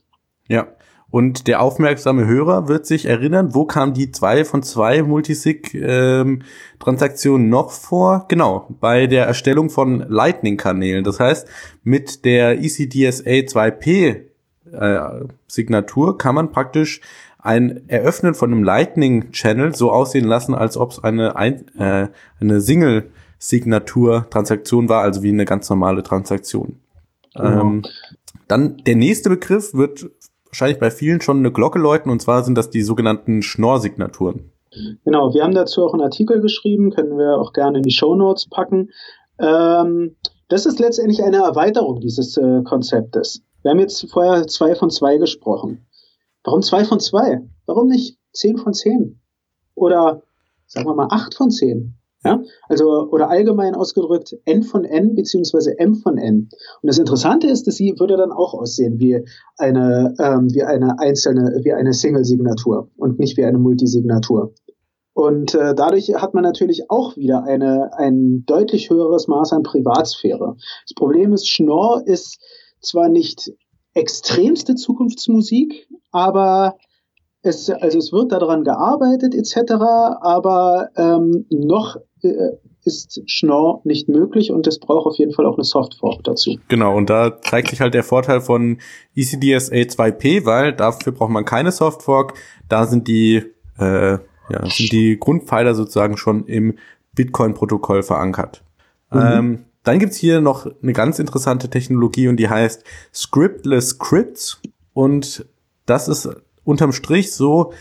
Ja. Und der aufmerksame Hörer wird sich erinnern, wo kam die zwei von zwei Multisig-Transaktionen ähm, noch vor? Genau, bei der Erstellung von Lightning-Kanälen. Das heißt, mit der ECDSA 2P-Signatur äh, kann man praktisch ein Eröffnen von einem Lightning-Channel so aussehen lassen, als ob es eine, ein, äh, eine Single-Signatur-Transaktion war, also wie eine ganz normale Transaktion. Genau. Ähm, dann der nächste Begriff wird wahrscheinlich bei vielen schon eine Glocke läuten, und zwar sind das die sogenannten Schnorr-Signaturen. Genau, wir haben dazu auch einen Artikel geschrieben, können wir auch gerne in die Show Notes packen. Ähm, das ist letztendlich eine Erweiterung dieses äh, Konzeptes. Wir haben jetzt vorher zwei von zwei gesprochen. Warum zwei von zwei? Warum nicht zehn von zehn? Oder sagen wir mal acht von zehn? Ja, also, oder allgemein ausgedrückt n von n beziehungsweise m von n. Und das Interessante ist, dass sie würde dann auch aussehen wie eine, ähm, wie eine einzelne, wie eine Single-Signatur und nicht wie eine Multisignatur. Und äh, dadurch hat man natürlich auch wieder eine, ein deutlich höheres Maß an Privatsphäre. Das Problem ist, Schnorr ist zwar nicht extremste Zukunftsmusik, aber es, also es wird daran gearbeitet etc., aber ähm, noch äh, ist Schnorr nicht möglich und es braucht auf jeden Fall auch eine Softfork dazu. Genau, und da zeigt sich halt der Vorteil von ECDSA 2P, weil dafür braucht man keine Softfork. Da sind die, äh, ja, sind die Grundpfeiler sozusagen schon im Bitcoin-Protokoll verankert. Mhm. Ähm, dann gibt's hier noch eine ganz interessante Technologie und die heißt Scriptless Scripts. Und das ist unterm Strich so,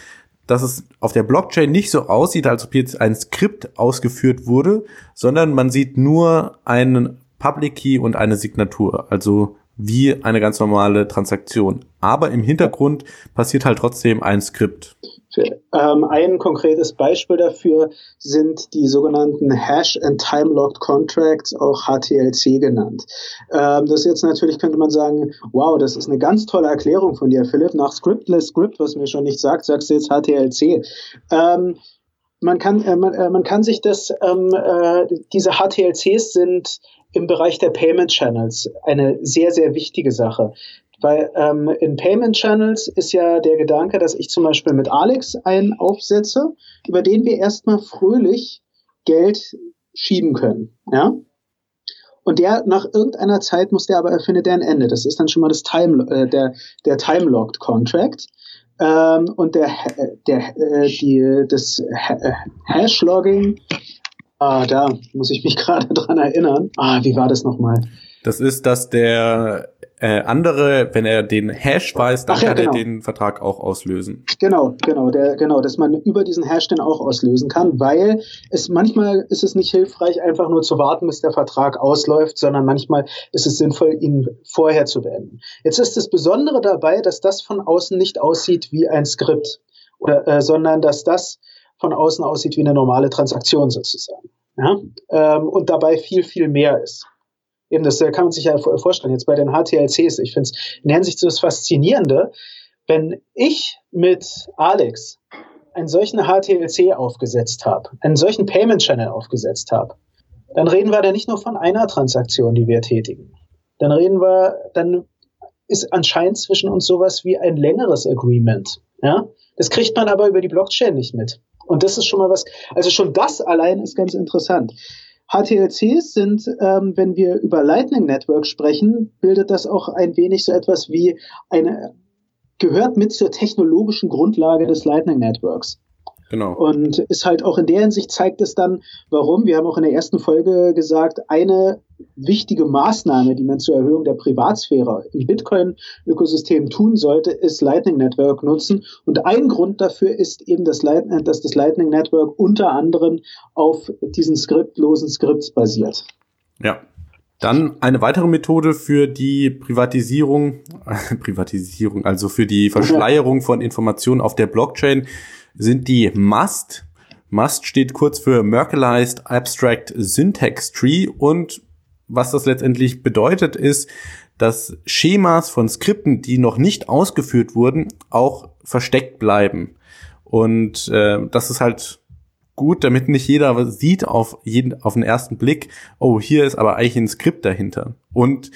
dass es auf der Blockchain nicht so aussieht, als ob jetzt ein Skript ausgeführt wurde, sondern man sieht nur einen Public Key und eine Signatur, also wie eine ganz normale Transaktion. Aber im Hintergrund passiert halt trotzdem ein Skript. Ähm, ein konkretes Beispiel dafür sind die sogenannten Hash and Time Locked Contracts, auch HTLC genannt. Ähm, das jetzt natürlich könnte man sagen, wow, das ist eine ganz tolle Erklärung von dir, Philipp. Nach Scriptless Script, was mir schon nicht sagt, sagst du jetzt HTLC. Ähm, man kann, äh, man, äh, man kann sich das, ähm, äh, diese HTLCs sind im Bereich der Payment Channels eine sehr, sehr wichtige Sache. Weil ähm, in Payment Channels ist ja der Gedanke, dass ich zum Beispiel mit Alex einen aufsetze, über den wir erstmal fröhlich Geld schieben können. Ja? Und der nach irgendeiner Zeit muss der aber erfindet der ein Ende. Das ist dann schon mal das Time, äh, der, der Time-Locked Contract. Ähm, und der, der, äh, die, das Hash-Logging, ah, da muss ich mich gerade dran erinnern. Ah, wie war das nochmal? Das ist, dass der äh, andere, wenn er den Hash weiß, dann ja, kann genau. er den Vertrag auch auslösen. Genau, genau, der, genau, dass man über diesen Hash den auch auslösen kann, weil es manchmal ist es nicht hilfreich, einfach nur zu warten, bis der Vertrag ausläuft, sondern manchmal ist es sinnvoll, ihn vorher zu beenden. Jetzt ist das Besondere dabei, dass das von außen nicht aussieht wie ein Skript, oder, äh, sondern dass das von außen aussieht wie eine normale Transaktion sozusagen. Ja? Ähm, und dabei viel, viel mehr ist. Eben, das kann man sich ja vorstellen, jetzt bei den HTLCs. Ich finde es in Hinsicht so das Faszinierende, wenn ich mit Alex einen solchen HTLC aufgesetzt habe, einen solchen Payment Channel aufgesetzt habe, dann reden wir da nicht nur von einer Transaktion, die wir tätigen. Dann reden wir, dann ist anscheinend zwischen uns sowas wie ein längeres Agreement. Ja? Das kriegt man aber über die Blockchain nicht mit. Und das ist schon mal was, also schon das allein ist ganz interessant. HTLCs sind, ähm, wenn wir über Lightning Network sprechen, bildet das auch ein wenig so etwas wie eine, gehört mit zur technologischen Grundlage des Lightning Networks. Genau. Und ist halt auch in der Hinsicht zeigt es dann, warum. Wir haben auch in der ersten Folge gesagt, eine wichtige Maßnahme, die man zur Erhöhung der Privatsphäre im Bitcoin-Ökosystem tun sollte, ist Lightning Network nutzen. Und ein Grund dafür ist eben, dass, das Lightning Network unter anderem auf diesen skriptlosen Skripts basiert. Ja. Dann eine weitere Methode für die Privatisierung, Privatisierung, also für die Verschleierung von Informationen auf der Blockchain sind die MUST. MUST steht kurz für Merkalized Abstract Syntax Tree und was das letztendlich bedeutet ist, dass Schemas von Skripten, die noch nicht ausgeführt wurden, auch versteckt bleiben. Und äh, das ist halt gut, damit nicht jeder sieht auf jeden auf den ersten Blick, oh, hier ist aber eigentlich ein Skript dahinter. Und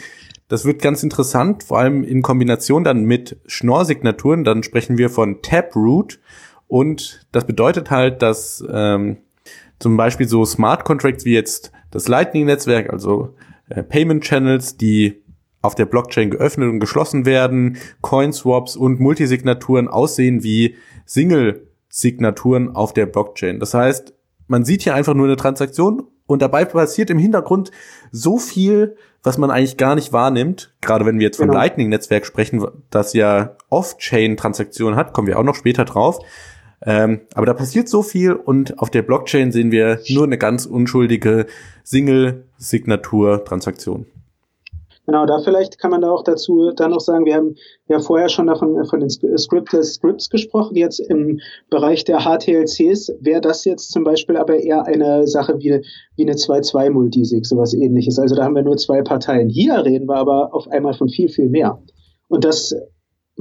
das wird ganz interessant, vor allem in Kombination dann mit Schnorr-Signaturen. Dann sprechen wir von Taproot. Und das bedeutet halt, dass ähm, zum Beispiel so Smart Contracts wie jetzt das Lightning-Netzwerk, also äh, Payment Channels, die auf der Blockchain geöffnet und geschlossen werden, Coinswaps und Multisignaturen aussehen wie Single-Signaturen auf der Blockchain. Das heißt, man sieht hier einfach nur eine Transaktion und dabei passiert im Hintergrund so viel, was man eigentlich gar nicht wahrnimmt. Gerade wenn wir jetzt vom genau. Lightning-Netzwerk sprechen, das ja Off-Chain-Transaktionen hat, kommen wir auch noch später drauf. Ähm, aber da passiert so viel und auf der Blockchain sehen wir nur eine ganz unschuldige Single-Signatur-Transaktion. Genau, da vielleicht kann man da auch dazu dann noch sagen, wir haben ja vorher schon davon von den Scriptless Scripts gesprochen. Jetzt im Bereich der HTLCs wäre das jetzt zum Beispiel aber eher eine Sache wie, wie eine 2-2-Multisig, sowas ähnliches. Also da haben wir nur zwei Parteien. Hier reden wir aber auf einmal von viel, viel mehr. Und das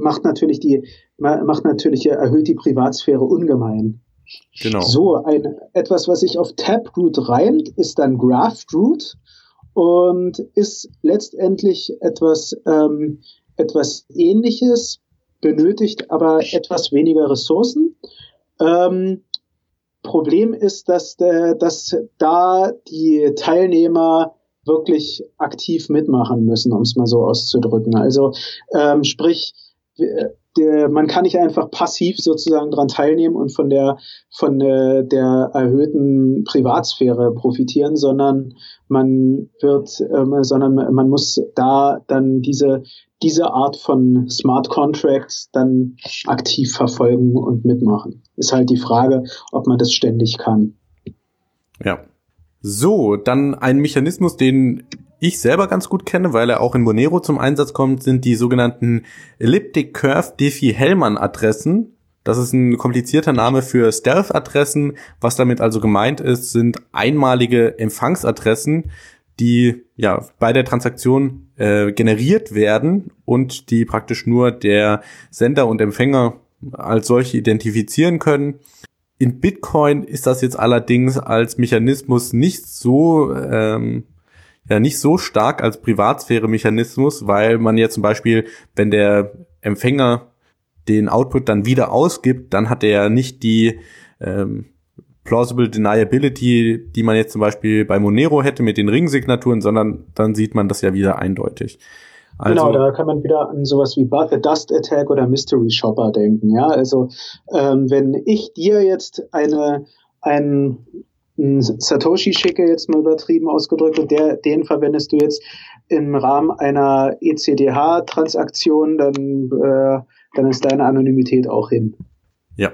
macht natürlich die, macht natürlich, erhöht die Privatsphäre ungemein. Genau. So, ein, etwas, was sich auf Taproot reimt, ist dann Graftroot und ist letztendlich etwas, ähm, etwas ähnliches, benötigt aber etwas weniger Ressourcen. Ähm, Problem ist, dass, äh, dass da die Teilnehmer wirklich aktiv mitmachen müssen, um es mal so auszudrücken. Also ähm, sprich, der, man kann nicht einfach passiv sozusagen daran teilnehmen und von der von der, der erhöhten Privatsphäre profitieren, sondern man wird, ähm, sondern man muss da dann diese diese Art von Smart Contracts dann aktiv verfolgen und mitmachen. Ist halt die Frage, ob man das ständig kann. Ja. So, dann ein Mechanismus, den ich selber ganz gut kenne, weil er auch in Monero zum Einsatz kommt, sind die sogenannten Elliptic Curve Diffie-Hellman Adressen. Das ist ein komplizierter Name für Stealth-Adressen. Was damit also gemeint ist, sind einmalige Empfangsadressen, die ja bei der Transaktion äh, generiert werden und die praktisch nur der Sender und Empfänger als solche identifizieren können. In Bitcoin ist das jetzt allerdings als Mechanismus nicht so ähm, ja nicht so stark als Privatsphäre-Mechanismus, weil man ja zum Beispiel, wenn der Empfänger den Output dann wieder ausgibt, dann hat er ja nicht die ähm, plausible deniability, die man jetzt zum Beispiel bei Monero hätte mit den Ringsignaturen, sondern dann sieht man das ja wieder eindeutig. Also, genau, da kann man wieder an sowas wie Dust Attack oder Mystery Shopper denken. Ja, also ähm, wenn ich dir jetzt eine ein Satoshi schicke, jetzt mal übertrieben ausgedrückt, und der, den verwendest du jetzt im Rahmen einer ECDH-Transaktion, dann, äh, dann ist deine Anonymität auch hin. Ja.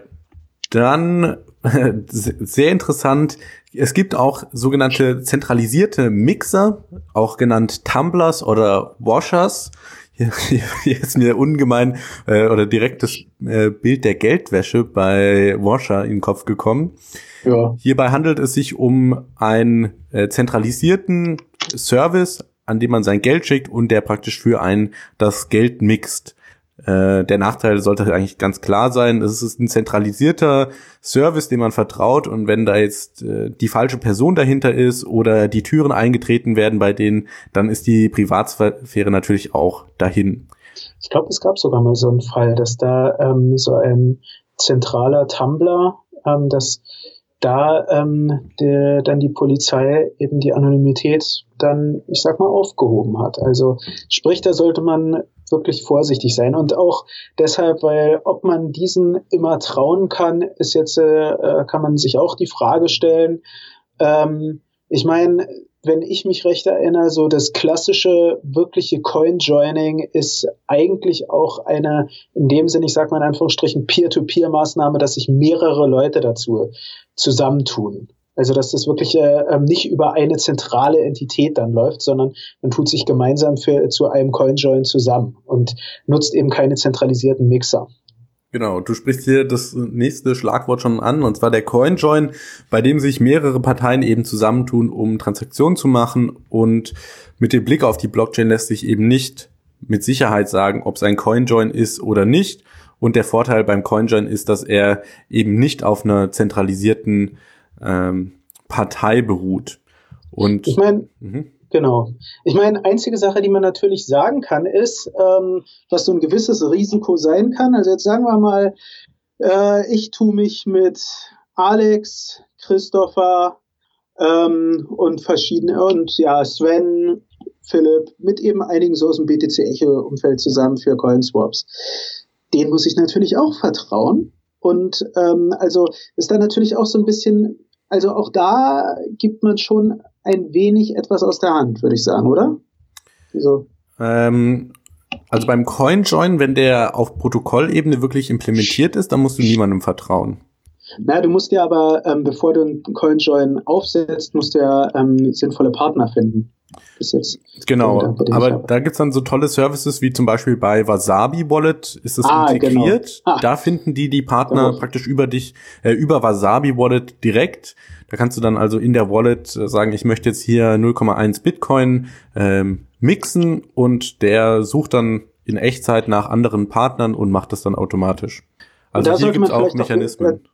Dann sehr interessant. Es gibt auch sogenannte zentralisierte Mixer, auch genannt Tumblers oder Washers. Hier, hier ist mir ungemein äh, oder direktes äh, Bild der Geldwäsche bei Washer in den Kopf gekommen. Ja. Hierbei handelt es sich um einen äh, zentralisierten Service, an dem man sein Geld schickt und der praktisch für einen das Geld mixt. Äh, der Nachteil sollte eigentlich ganz klar sein. Es ist ein zentralisierter Service, dem man vertraut und wenn da jetzt äh, die falsche Person dahinter ist oder die Türen eingetreten werden bei denen, dann ist die Privatsphäre natürlich auch dahin. Ich glaube, es gab sogar mal so einen Fall, dass da ähm, so ein zentraler Tumblr, ähm, das da ähm, der, dann die Polizei eben die Anonymität dann, ich sag mal, aufgehoben hat. Also sprich, da sollte man wirklich vorsichtig sein und auch deshalb, weil ob man diesen immer trauen kann, ist jetzt äh, kann man sich auch die Frage stellen. Ähm, ich meine, wenn ich mich recht erinnere, so das klassische, wirkliche Coin-Joining ist eigentlich auch eine, in dem Sinne, ich sage mal in Anführungsstrichen, Peer-to-Peer-Maßnahme, dass sich mehrere Leute dazu zusammentun. Also dass das wirklich äh, ähm, nicht über eine zentrale Entität dann läuft, sondern man tut sich gemeinsam für, zu einem CoinJoin zusammen und nutzt eben keine zentralisierten Mixer. Genau, du sprichst hier das nächste Schlagwort schon an, und zwar der CoinJoin, bei dem sich mehrere Parteien eben zusammentun, um Transaktionen zu machen. Und mit dem Blick auf die Blockchain lässt sich eben nicht mit Sicherheit sagen, ob es ein CoinJoin ist oder nicht. Und der Vorteil beim CoinJoin ist, dass er eben nicht auf einer zentralisierten ähm, Partei beruht. Und ich meine, mhm. Genau. Ich meine, einzige Sache, die man natürlich sagen kann, ist, ähm, was so ein gewisses Risiko sein kann. Also jetzt sagen wir mal, äh, ich tue mich mit Alex, Christopher ähm, und verschiedene und ja Sven, Philipp, mit eben einigen so aus dem BTC Echo Umfeld zusammen für Coinswaps. Den muss ich natürlich auch vertrauen. Und ähm, also ist da natürlich auch so ein bisschen, also auch da gibt man schon ein wenig etwas aus der Hand, würde ich sagen, oder? Wieso? Ähm, also beim CoinJoin, wenn der auf Protokollebene wirklich implementiert ist, dann musst du niemandem vertrauen. Na, du musst ja aber, ähm, bevor du einen CoinJoin aufsetzt, musst du ja ähm, sinnvolle Partner finden. Bis jetzt. Genau, aber da gibt's dann so tolle Services wie zum Beispiel bei Wasabi Wallet ist es ah, integriert. Genau. Ah. Da finden die die Partner genau. praktisch über dich, äh, über Wasabi Wallet direkt. Da kannst du dann also in der Wallet äh, sagen, ich möchte jetzt hier 0,1 Bitcoin ähm, mixen und der sucht dann in Echtzeit nach anderen Partnern und macht das dann automatisch. Also hier gibt es auch Mechanismen. Auch,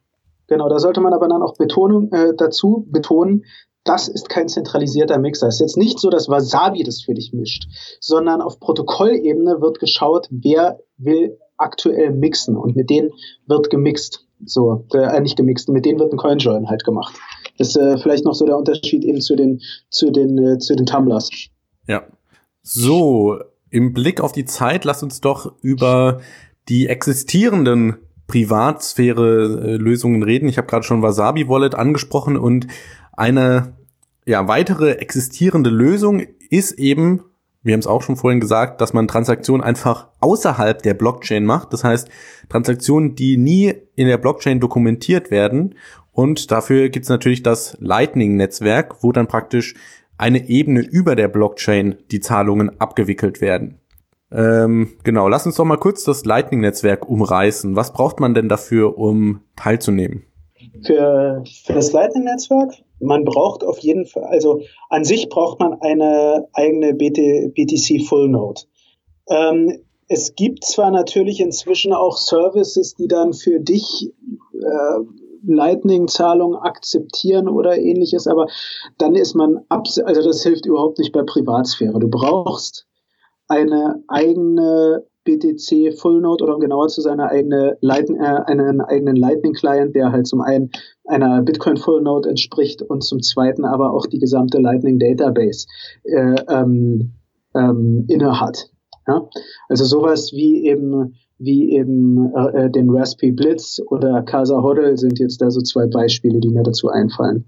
genau, da sollte man aber dann auch Betonung äh, dazu betonen, das ist kein zentralisierter Mixer. Es ist jetzt nicht so, dass Wasabi das für dich mischt, sondern auf Protokollebene wird geschaut, wer will aktuell mixen und mit denen wird gemixt. So, äh, nicht gemixt, mit denen wird ein CoinJoin halt gemacht. Das ist äh, vielleicht noch so der Unterschied eben zu den, zu den, äh, zu den Tumblers. Ja. So, im Blick auf die Zeit, lass uns doch über die existierenden Privatsphäre-Lösungen reden. Ich habe gerade schon Wasabi Wallet angesprochen und eine ja, weitere existierende Lösung ist eben, wir haben es auch schon vorhin gesagt, dass man Transaktionen einfach außerhalb der Blockchain macht. Das heißt, Transaktionen, die nie in der Blockchain dokumentiert werden. Und dafür gibt es natürlich das Lightning-Netzwerk, wo dann praktisch eine Ebene über der Blockchain die Zahlungen abgewickelt werden. Ähm, genau, lass uns doch mal kurz das Lightning-Netzwerk umreißen. Was braucht man denn dafür, um teilzunehmen? Für, für das Lightning-Netzwerk? Man braucht auf jeden Fall, also an sich braucht man eine eigene BT, BTC Full Node. Ähm, es gibt zwar natürlich inzwischen auch Services, die dann für dich äh, Lightning-Zahlungen akzeptieren oder ähnliches, aber dann ist man, abs also das hilft überhaupt nicht bei Privatsphäre. Du brauchst eine eigene BTC Full Node oder um genauer zu sein, eine eigene Lightning, äh, einen eigenen Lightning Client, der halt zum einen einer Bitcoin Full Node entspricht und zum zweiten aber auch die gesamte Lightning Database äh, ähm, ähm, inne hat. Ja? Also sowas wie eben wie eben äh, äh den Raspberry Blitz oder Casa Hodl sind jetzt da so zwei Beispiele, die mir dazu einfallen.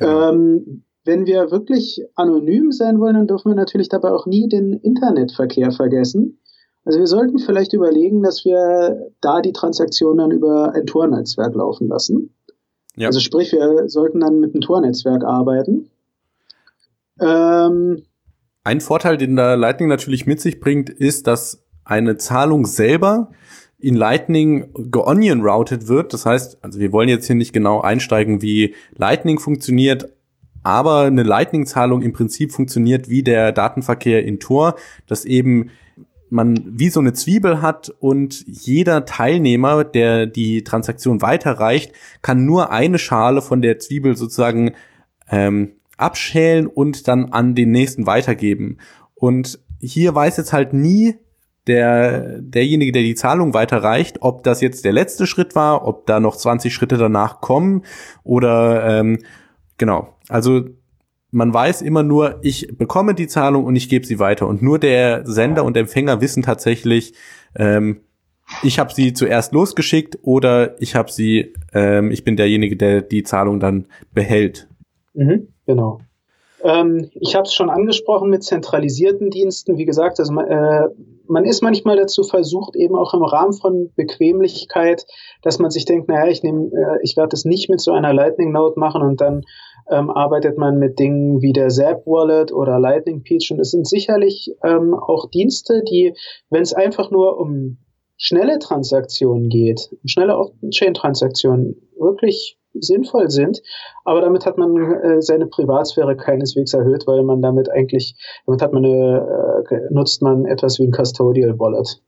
Ja. Ähm, wenn wir wirklich anonym sein wollen, dann dürfen wir natürlich dabei auch nie den Internetverkehr vergessen. Also wir sollten vielleicht überlegen, dass wir da die Transaktionen dann über ein Tornetzwerk laufen lassen. Ja. Also sprich, wir sollten dann mit einem Tornetzwerk arbeiten. Ähm, ein Vorteil, den da Lightning natürlich mit sich bringt, ist, dass eine Zahlung selber in Lightning geonion routed wird. Das heißt, also wir wollen jetzt hier nicht genau einsteigen, wie Lightning funktioniert, aber eine Lightning-Zahlung im Prinzip funktioniert wie der Datenverkehr in Tor, dass eben man wie so eine Zwiebel hat und jeder Teilnehmer, der die Transaktion weiterreicht, kann nur eine Schale von der Zwiebel sozusagen ähm, abschälen und dann an den nächsten weitergeben. Und hier weiß jetzt halt nie der, derjenige, der die Zahlung weiterreicht, ob das jetzt der letzte Schritt war, ob da noch 20 Schritte danach kommen oder ähm, genau. Also man weiß immer nur, ich bekomme die Zahlung und ich gebe sie weiter. Und nur der Sender und Empfänger wissen tatsächlich, ähm, ich habe sie zuerst losgeschickt oder ich habe sie, ähm, ich bin derjenige, der die Zahlung dann behält. Mhm, genau. Ähm, ich habe es schon angesprochen mit zentralisierten Diensten. Wie gesagt, also, äh, man ist manchmal dazu versucht, eben auch im Rahmen von Bequemlichkeit, dass man sich denkt, naja, ich nehme, äh, ich werde das nicht mit so einer Lightning Note machen und dann ähm, arbeitet man mit Dingen wie der Zap Wallet oder Lightning Peach und es sind sicherlich ähm, auch Dienste, die, wenn es einfach nur um schnelle Transaktionen geht, schnelle Off-Chain-Transaktionen wirklich sinnvoll sind, aber damit hat man äh, seine Privatsphäre keineswegs erhöht, weil man damit eigentlich, damit hat man eine, äh, nutzt man etwas wie ein Custodial Wallet.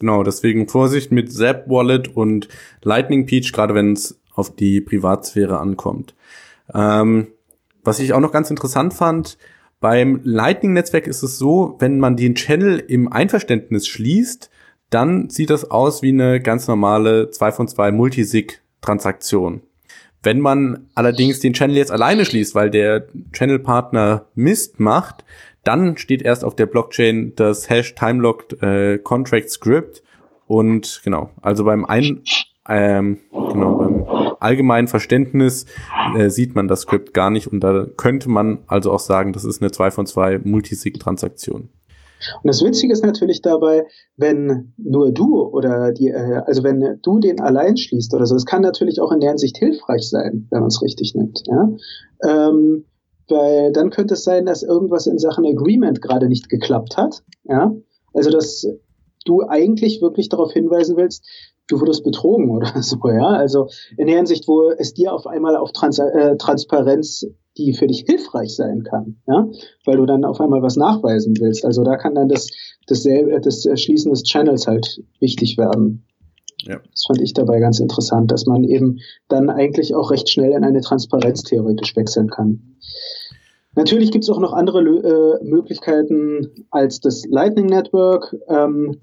Genau, deswegen Vorsicht mit Zap Wallet und Lightning Peach, gerade wenn es auf die Privatsphäre ankommt. Ähm, was ich auch noch ganz interessant fand, beim Lightning-Netzwerk ist es so, wenn man den Channel im Einverständnis schließt, dann sieht das aus wie eine ganz normale 2 von 2 Multisig-Transaktion. Wenn man allerdings den Channel jetzt alleine schließt, weil der Channel-Partner Mist macht, dann steht erst auf der Blockchain das Hash Timelocked äh, Contract Script und genau, also beim ein ähm, genau allgemeinen Verständnis äh, sieht man das Skript gar nicht und da könnte man also auch sagen, das ist eine 2 von 2 Multisig-Transaktion. Und das Witzige ist natürlich dabei, wenn nur du oder die, äh, also wenn du den allein schließt oder so, es kann natürlich auch in der Hinsicht hilfreich sein, wenn man es richtig nimmt. Ja? Ähm, weil dann könnte es sein, dass irgendwas in Sachen Agreement gerade nicht geklappt hat. Ja? Also dass du eigentlich wirklich darauf hinweisen willst, du wurdest betrogen oder so, ja. Also in der Hinsicht, wo es dir auf einmal auf Trans äh, Transparenz, die für dich hilfreich sein kann, ja, weil du dann auf einmal was nachweisen willst. Also da kann dann das, das, das Schließen des Channels halt wichtig werden. Ja. Das fand ich dabei ganz interessant, dass man eben dann eigentlich auch recht schnell in eine Transparenz theoretisch wechseln kann. Natürlich gibt es auch noch andere äh, Möglichkeiten als das Lightning Network. Ähm,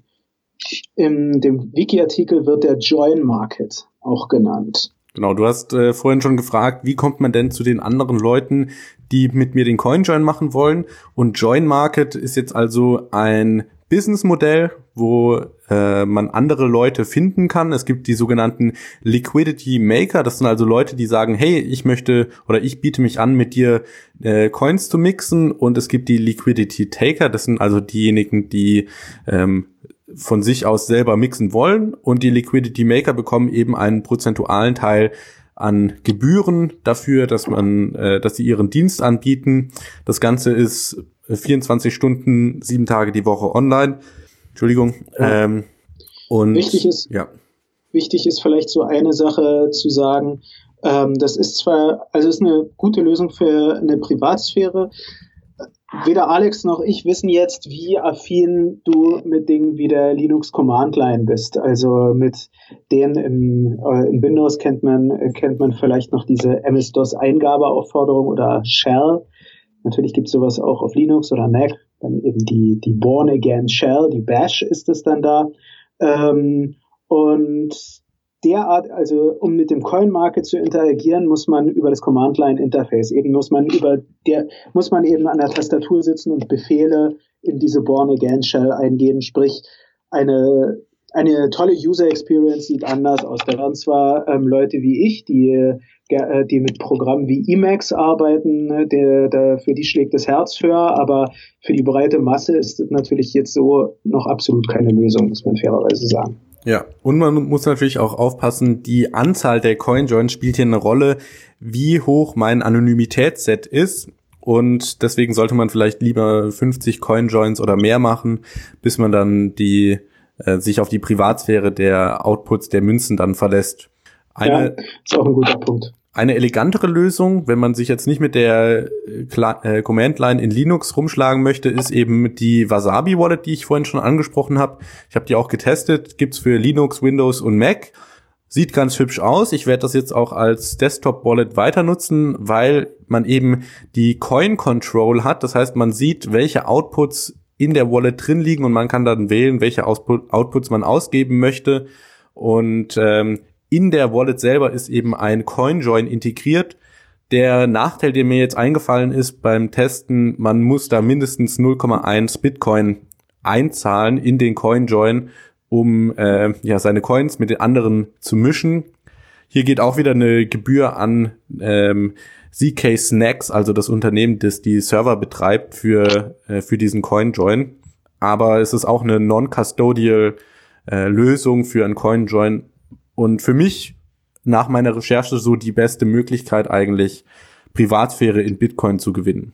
In dem Wiki-Artikel wird der Join Market auch genannt. Genau, du hast äh, vorhin schon gefragt, wie kommt man denn zu den anderen Leuten, die mit mir den CoinJoin machen wollen? Und Join Market ist jetzt also ein Businessmodell, wo äh, man andere Leute finden kann. Es gibt die sogenannten Liquidity Maker. Das sind also Leute, die sagen, hey, ich möchte oder ich biete mich an, mit dir äh, Coins zu mixen. Und es gibt die Liquidity Taker. Das sind also diejenigen, die ähm, von sich aus selber mixen wollen. Und die Liquidity Maker bekommen eben einen prozentualen Teil an Gebühren dafür, dass man, äh, dass sie ihren Dienst anbieten. Das Ganze ist 24 Stunden, sieben Tage die Woche online. Entschuldigung. Ja. Ähm, und wichtig ist, ja. wichtig ist vielleicht so eine Sache zu sagen. Ähm, das ist zwar, also ist eine gute Lösung für eine Privatsphäre. Weder Alex noch ich wissen jetzt, wie affin du mit Dingen wie der Linux Command Line bist. Also mit denen im, äh, in Windows kennt man, kennt man vielleicht noch diese MS-DOS Eingabeaufforderung oder Shell. Natürlich gibt es sowas auch auf Linux oder Mac. Dann eben die, die Born Again Shell, die Bash ist es dann da. Ähm, und derart, also um mit dem Coin Market zu interagieren, muss man über das Command Line Interface eben muss man über der muss man eben an der Tastatur sitzen und Befehle in diese Born Again Shell eingeben, sprich eine eine tolle User Experience sieht anders aus. Da werden zwar ähm, Leute wie ich, die äh, die mit Programmen wie Emacs arbeiten, ne, der, der, für die schlägt das Herz höher, aber für die breite Masse ist es natürlich jetzt so noch absolut keine Lösung, muss man fairerweise sagen. Ja, und man muss natürlich auch aufpassen, die Anzahl der CoinJoins spielt hier eine Rolle, wie hoch mein Anonymitätsset ist. Und deswegen sollte man vielleicht lieber 50 CoinJoins oder mehr machen, bis man dann die äh, sich auf die Privatsphäre der Outputs der Münzen dann verlässt. Eine, ja, ist auch ein guter Punkt. Eine elegantere Lösung, wenn man sich jetzt nicht mit der äh, äh, Command Line in Linux rumschlagen möchte, ist eben die Wasabi Wallet, die ich vorhin schon angesprochen habe. Ich habe die auch getestet, gibt's für Linux, Windows und Mac. Sieht ganz hübsch aus. Ich werde das jetzt auch als Desktop Wallet weiter nutzen, weil man eben die Coin Control hat. Das heißt, man sieht, welche Outputs in der Wallet drin liegen und man kann dann wählen, welche Outputs man ausgeben möchte. Und ähm, in der Wallet selber ist eben ein CoinJoin integriert. Der Nachteil, der mir jetzt eingefallen ist beim Testen, man muss da mindestens 0,1 Bitcoin einzahlen in den CoinJoin, um äh, ja seine Coins mit den anderen zu mischen. Hier geht auch wieder eine Gebühr an ähm, ZK Snacks, also das Unternehmen, das die Server betreibt für äh, für diesen CoinJoin. Aber es ist auch eine non-custodial äh, Lösung für ein CoinJoin, und für mich nach meiner Recherche so die beste Möglichkeit eigentlich, Privatsphäre in Bitcoin zu gewinnen.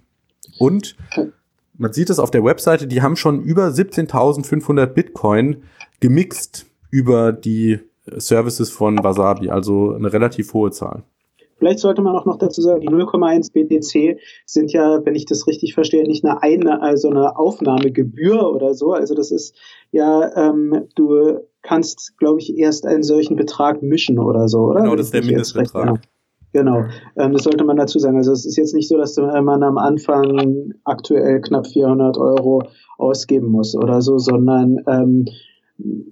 Und man sieht es auf der Webseite, die haben schon über 17.500 Bitcoin gemixt über die Services von Wasabi, also eine relativ hohe Zahl. Vielleicht sollte man auch noch dazu sagen, die 0,1 BTC sind ja, wenn ich das richtig verstehe, nicht eine, eine also eine Aufnahmegebühr oder so. Also das ist ja, ähm, du kannst, glaube ich, erst einen solchen Betrag mischen oder so, oder? Genau, das ist der Mindestbetrag. Genau, ähm, das sollte man dazu sagen. Also es ist jetzt nicht so, dass man am Anfang aktuell knapp 400 Euro ausgeben muss oder so, sondern ähm,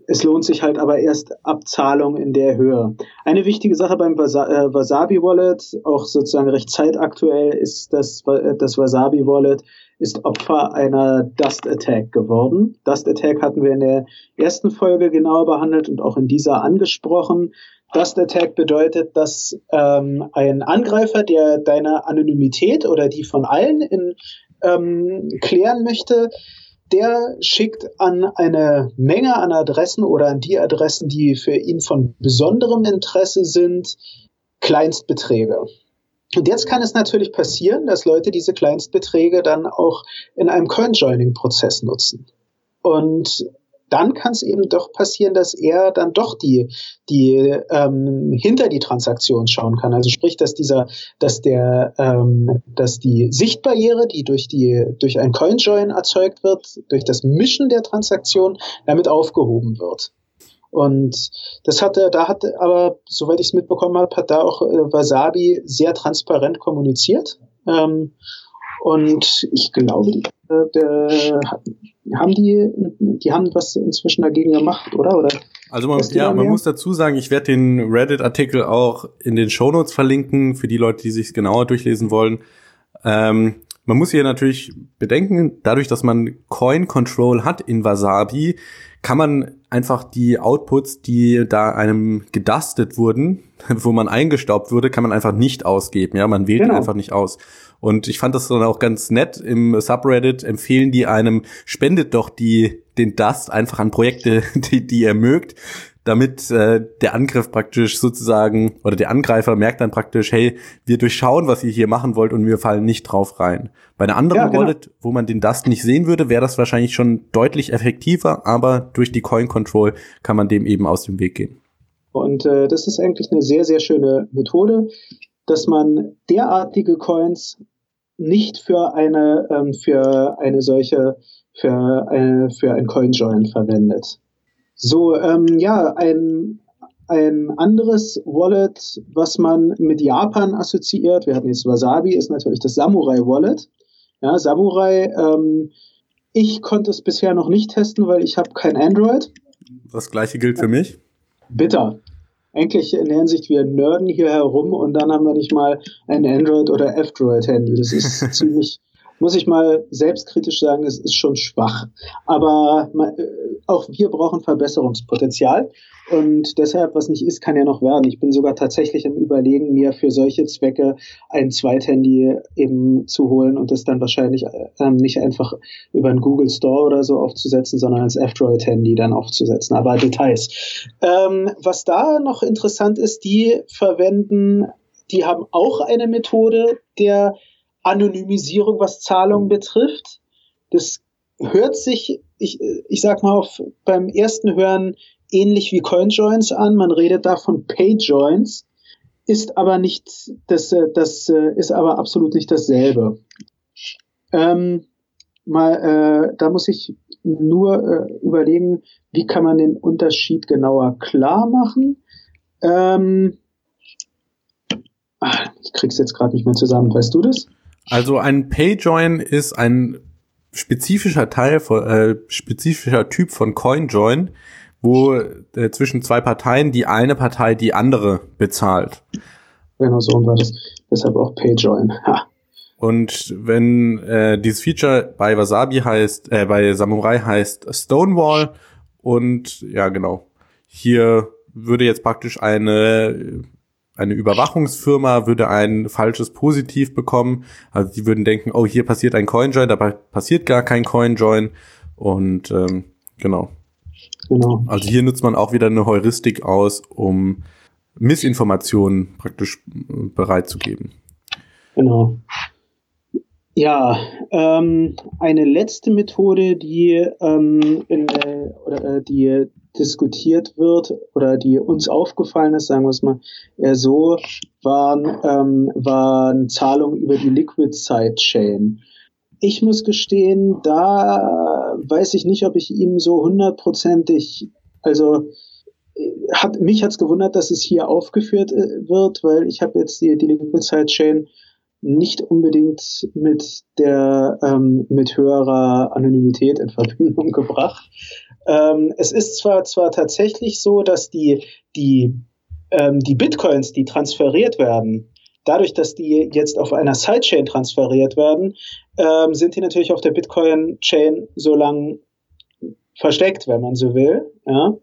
es lohnt sich halt aber erst Abzahlung in der Höhe. Eine wichtige Sache beim äh, Wasabi Wallet, auch sozusagen recht zeitaktuell, ist, dass äh, das Wasabi Wallet ist Opfer einer Dust Attack geworden. Dust Attack hatten wir in der ersten Folge genauer behandelt und auch in dieser angesprochen. Dust Attack bedeutet, dass ähm, ein Angreifer, der deine Anonymität oder die von allen in, ähm, klären möchte, der schickt an eine Menge an Adressen oder an die Adressen, die für ihn von besonderem Interesse sind, Kleinstbeträge. Und jetzt kann es natürlich passieren, dass Leute diese Kleinstbeträge dann auch in einem Coin-Joining-Prozess nutzen. Und dann kann es eben doch passieren, dass er dann doch die, die ähm, hinter die Transaktion schauen kann. Also sprich, dass dieser, dass der, ähm, dass die Sichtbarriere, die durch die durch ein CoinJoin erzeugt wird, durch das Mischen der Transaktion, damit aufgehoben wird. Und das hatte, da hat aber, soweit ich es mitbekommen habe, hat da auch äh, Wasabi sehr transparent kommuniziert. Ähm, Und ich glaube, die, äh, der, haben die, die haben was inzwischen dagegen gemacht, oder? oder also man, ja, man muss dazu sagen, ich werde den Reddit-Artikel auch in den Shownotes verlinken, für die Leute, die sich genauer durchlesen wollen. Ähm, man muss hier natürlich bedenken, dadurch, dass man Coin Control hat in Wasabi, kann man einfach die Outputs, die da einem gedustet wurden, wo man eingestaubt wurde, kann man einfach nicht ausgeben. Ja, man wählt genau. einfach nicht aus. Und ich fand das dann auch ganz nett. Im Subreddit empfehlen die einem, spendet doch die, den Dust einfach an Projekte, die, die ihr mögt damit äh, der Angriff praktisch sozusagen oder der Angreifer merkt dann praktisch, hey, wir durchschauen, was ihr hier machen wollt und wir fallen nicht drauf rein. Bei einer anderen ja, genau. Wallet, wo man den Dust nicht sehen würde, wäre das wahrscheinlich schon deutlich effektiver, aber durch die Coin Control kann man dem eben aus dem Weg gehen. Und äh, das ist eigentlich eine sehr, sehr schöne Methode, dass man derartige Coins nicht für eine, ähm, für eine solche, für, eine, für ein Coin-Join verwendet. So, ähm, ja, ein, ein anderes Wallet, was man mit Japan assoziiert, wir hatten jetzt Wasabi, ist natürlich das Samurai Wallet. Ja, Samurai, ähm, ich konnte es bisher noch nicht testen, weil ich habe kein Android. Das gleiche gilt für mich. Bitter. Eigentlich in der Hinsicht, wir nerden hier herum und dann haben wir nicht mal ein Android- oder F-Droid-Handy. Das ist ziemlich, muss ich mal selbstkritisch sagen, es ist schon schwach. Aber äh, auch wir brauchen Verbesserungspotenzial. Und deshalb, was nicht ist, kann ja noch werden. Ich bin sogar tatsächlich im Überlegen, mir für solche Zwecke ein Zweithandy eben zu holen und das dann wahrscheinlich ähm, nicht einfach über einen Google Store oder so aufzusetzen, sondern als F-Droid-Handy dann aufzusetzen. Aber Details. Ähm, was da noch interessant ist, die verwenden, die haben auch eine Methode der Anonymisierung, was Zahlungen betrifft. Das hört sich, ich, ich sag mal, auf, beim ersten Hören ähnlich wie CoinJoins an. Man redet da von PayJoins, ist aber nicht, das, das ist aber absolut nicht dasselbe. Ähm, mal, äh, da muss ich nur äh, überlegen, wie kann man den Unterschied genauer klar machen. Ähm, ach, ich krieg's jetzt gerade nicht mehr zusammen. Weißt du das? Also ein PayJoin ist ein spezifischer Teil von äh, spezifischer Typ von CoinJoin, wo äh, zwischen zwei Parteien die eine Partei die andere bezahlt. Genau so war das. Deshalb auch PayJoin. Ha. Und wenn äh, dieses Feature bei Wasabi heißt, äh, bei Samurai heißt Stonewall und ja genau, hier würde jetzt praktisch eine eine Überwachungsfirma würde ein falsches Positiv bekommen. Also die würden denken, oh, hier passiert ein Coinjoin, dabei passiert gar kein Coinjoin. Und ähm, genau. genau. Also hier nutzt man auch wieder eine Heuristik aus, um Missinformationen praktisch äh, bereitzugeben. Genau. Ja, ähm, eine letzte Methode, die ähm, in, äh, oder, äh, die diskutiert wird oder die uns aufgefallen ist, sagen wir es mal eher so, waren, ähm, waren Zahlungen über die Liquid Sidechain. Ich muss gestehen, da weiß ich nicht, ob ich ihm so hundertprozentig, also hat, mich hat's gewundert, dass es hier aufgeführt äh, wird, weil ich habe jetzt die, die Liquid Sidechain nicht unbedingt mit der ähm, mit höherer Anonymität in Verbindung gebracht. Ähm, es ist zwar zwar tatsächlich so, dass die die ähm, die Bitcoins, die transferiert werden, dadurch, dass die jetzt auf einer Sidechain transferiert werden, ähm, sind die natürlich auf der Bitcoin-Chain so lang versteckt, wenn man so will. Ja.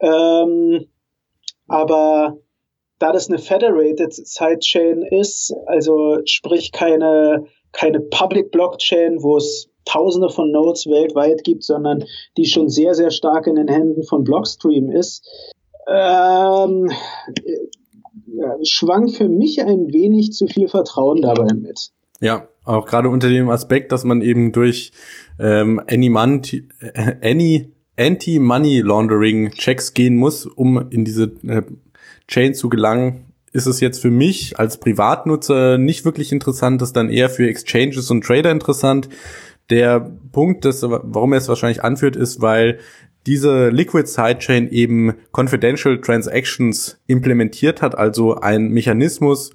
Ähm, aber da das eine Federated Sidechain ist, also sprich keine, keine Public Blockchain, wo es Tausende von Nodes weltweit gibt, sondern die schon sehr, sehr stark in den Händen von Blockstream ist, ähm, ja, schwang für mich ein wenig zu viel Vertrauen dabei mit. Ja, auch gerade unter dem Aspekt, dass man eben durch ähm, Anti-Money Laundering Checks gehen muss, um in diese äh, Chain zu gelangen, ist es jetzt für mich als Privatnutzer nicht wirklich interessant, das dann eher für Exchanges und Trader interessant. Der Punkt, das, warum er es wahrscheinlich anführt, ist, weil diese Liquid Sidechain eben Confidential Transactions implementiert hat, also ein Mechanismus,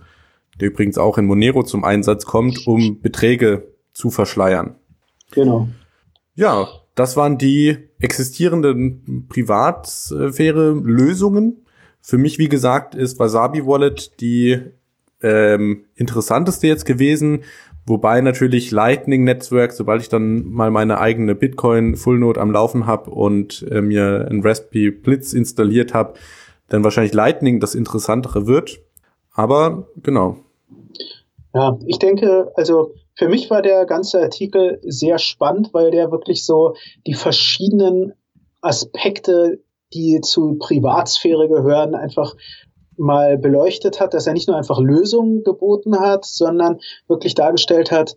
der übrigens auch in Monero zum Einsatz kommt, um Beträge zu verschleiern. Genau. Ja, das waren die existierenden Privatsphäre-Lösungen. Für mich, wie gesagt, ist Wasabi Wallet die ähm, interessanteste jetzt gewesen, Wobei natürlich Lightning Netzwerk, sobald ich dann mal meine eigene Bitcoin Full Node am Laufen habe und äh, mir ein Raspberry Blitz installiert habe, dann wahrscheinlich Lightning das interessantere wird. Aber genau. Ja, ich denke, also für mich war der ganze Artikel sehr spannend, weil der wirklich so die verschiedenen Aspekte, die zu Privatsphäre gehören, einfach mal beleuchtet hat, dass er nicht nur einfach Lösungen geboten hat, sondern wirklich dargestellt hat,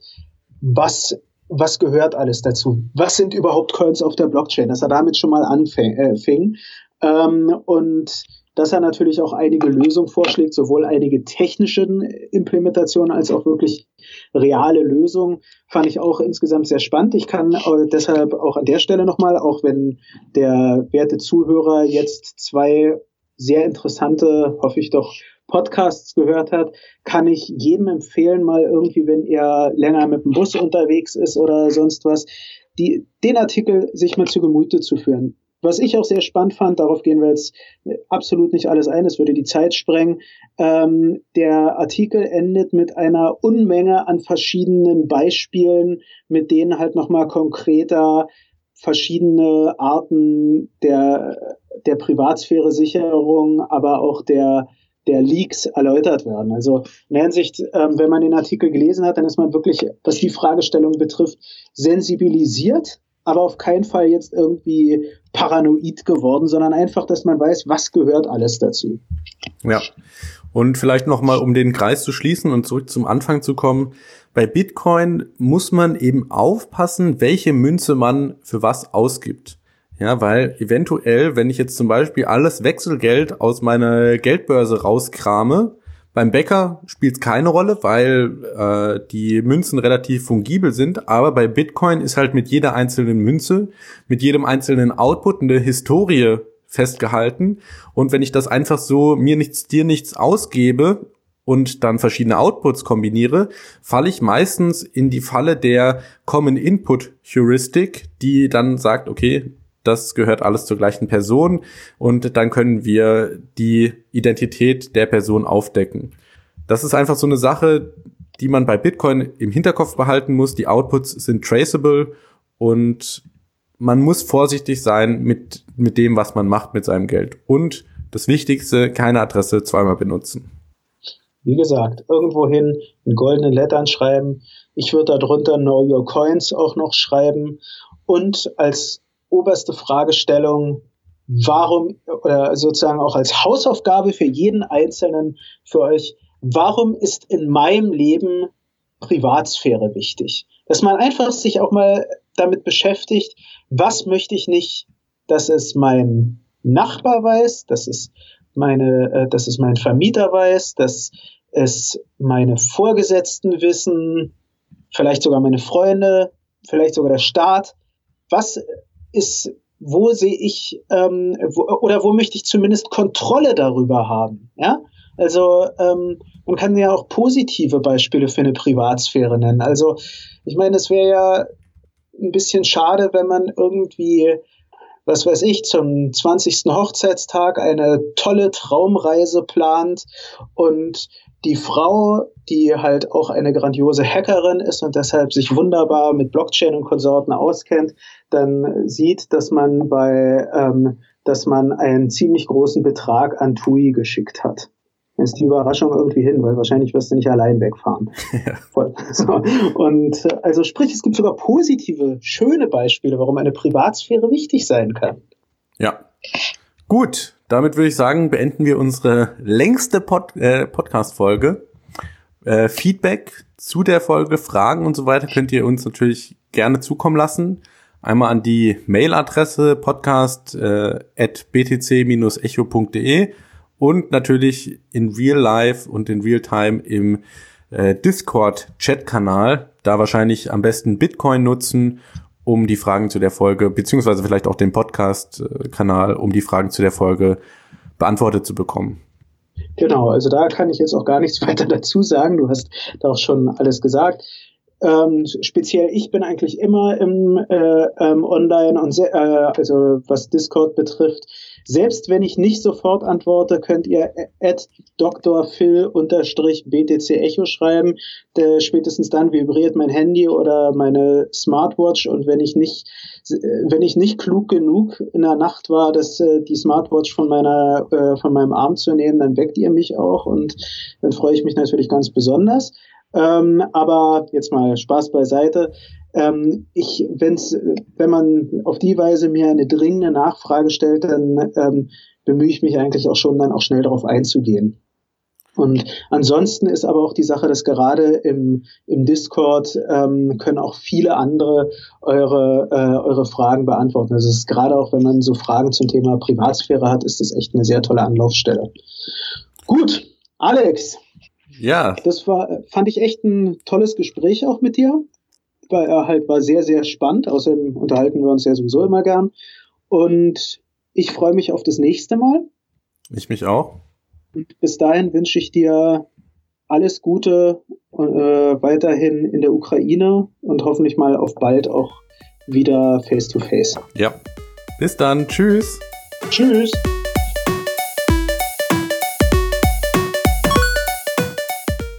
was was gehört alles dazu? Was sind überhaupt Coins auf der Blockchain? Dass er damit schon mal anfing. Äh, ähm, und dass er natürlich auch einige Lösungen vorschlägt, sowohl einige technische Implementationen als auch wirklich reale Lösungen, fand ich auch insgesamt sehr spannend. Ich kann deshalb auch an der Stelle nochmal, auch wenn der werte Zuhörer jetzt zwei sehr interessante, hoffe ich doch, Podcasts gehört hat, kann ich jedem empfehlen, mal irgendwie, wenn er länger mit dem Bus unterwegs ist oder sonst was, die, den Artikel sich mal zu Gemüte zu führen. Was ich auch sehr spannend fand, darauf gehen wir jetzt absolut nicht alles ein, es würde die Zeit sprengen. Ähm, der Artikel endet mit einer Unmenge an verschiedenen Beispielen, mit denen halt nochmal konkreter verschiedene Arten der, der Privatsphäre-Sicherung, aber auch der, der Leaks erläutert werden. Also in der Hinsicht, ähm, wenn man den Artikel gelesen hat, dann ist man wirklich, was die Fragestellung betrifft, sensibilisiert, aber auf keinen Fall jetzt irgendwie paranoid geworden, sondern einfach, dass man weiß, was gehört alles dazu. Ja. Und vielleicht noch mal, um den Kreis zu schließen und zurück zum Anfang zu kommen, bei Bitcoin muss man eben aufpassen, welche Münze man für was ausgibt. Ja, weil eventuell, wenn ich jetzt zum Beispiel alles Wechselgeld aus meiner Geldbörse rauskrame, beim Bäcker spielt es keine Rolle, weil äh, die Münzen relativ fungibel sind, aber bei Bitcoin ist halt mit jeder einzelnen Münze, mit jedem einzelnen Output eine Historie festgehalten. Und wenn ich das einfach so mir nichts, dir nichts ausgebe und dann verschiedene Outputs kombiniere, falle ich meistens in die Falle der Common Input Heuristic, die dann sagt, okay, das gehört alles zur gleichen Person und dann können wir die Identität der Person aufdecken. Das ist einfach so eine Sache, die man bei Bitcoin im Hinterkopf behalten muss. Die Outputs sind traceable und man muss vorsichtig sein mit, mit dem, was man macht mit seinem Geld. Und das Wichtigste, keine Adresse zweimal benutzen. Wie gesagt, irgendwohin in goldenen Lettern schreiben. Ich würde darunter Know Your Coins auch noch schreiben. Und als oberste Fragestellung, warum, oder sozusagen auch als Hausaufgabe für jeden Einzelnen für euch, warum ist in meinem Leben Privatsphäre wichtig? Dass man einfach sich auch mal damit beschäftigt, was möchte ich nicht, dass es mein Nachbar weiß, dass es meine, äh, dass es mein Vermieter weiß, dass es meine Vorgesetzten wissen, vielleicht sogar meine Freunde, vielleicht sogar der Staat. Was ist, wo sehe ich ähm, wo, oder wo möchte ich zumindest Kontrolle darüber haben? Ja, also ähm, man kann ja auch positive Beispiele für eine Privatsphäre nennen. Also ich meine, es wäre ja ein bisschen schade, wenn man irgendwie was weiß ich, zum 20. Hochzeitstag eine tolle Traumreise plant und die Frau, die halt auch eine grandiose Hackerin ist und deshalb sich wunderbar mit Blockchain und Konsorten auskennt, dann sieht, dass man bei, ähm, dass man einen ziemlich großen Betrag an TUI geschickt hat. Ist die Überraschung irgendwie hin, weil wahrscheinlich wirst du nicht allein wegfahren. Ja. So. Und also sprich, es gibt sogar positive, schöne Beispiele, warum eine Privatsphäre wichtig sein kann. Ja. Gut, damit würde ich sagen, beenden wir unsere längste Pod äh, Podcast-Folge. Äh, Feedback zu der Folge, Fragen und so weiter könnt ihr uns natürlich gerne zukommen lassen. Einmal an die Mailadresse podcast äh, at btc-echo.de und natürlich in Real Life und in Real Time im äh, Discord-Chat-Kanal. Da wahrscheinlich am besten Bitcoin nutzen um die Fragen zu der Folge, beziehungsweise vielleicht auch den Podcast-Kanal, um die Fragen zu der Folge beantwortet zu bekommen. Genau, also da kann ich jetzt auch gar nichts weiter dazu sagen. Du hast da auch schon alles gesagt. Ähm, speziell ich bin eigentlich immer im äh, ähm, Online und äh, also was Discord betrifft. Selbst wenn ich nicht sofort antworte, könnt ihr at drphil-btc Echo schreiben. Der, spätestens dann vibriert mein Handy oder meine Smartwatch und wenn ich nicht wenn ich nicht klug genug in der Nacht war, dass äh, die Smartwatch von meiner äh, von meinem Arm zu nehmen, dann weckt ihr mich auch und dann freue ich mich natürlich ganz besonders. Ähm, aber jetzt mal Spaß beiseite. Ähm, ich, wenn's, wenn man auf die Weise mir eine dringende Nachfrage stellt, dann ähm, bemühe ich mich eigentlich auch schon, dann auch schnell darauf einzugehen. Und ansonsten ist aber auch die Sache, dass gerade im, im Discord ähm, können auch viele andere eure, äh, eure Fragen beantworten. Also es ist gerade auch, wenn man so Fragen zum Thema Privatsphäre hat, ist das echt eine sehr tolle Anlaufstelle. Gut, Alex, ja. Das war, fand ich echt ein tolles Gespräch auch mit dir. War er halt war sehr, sehr spannend. Außerdem unterhalten wir uns ja sowieso immer gern. Und ich freue mich auf das nächste Mal. Ich mich auch. Und bis dahin wünsche ich dir alles Gute äh, weiterhin in der Ukraine und hoffentlich mal auf bald auch wieder face to face. Ja. Bis dann. Tschüss. Tschüss.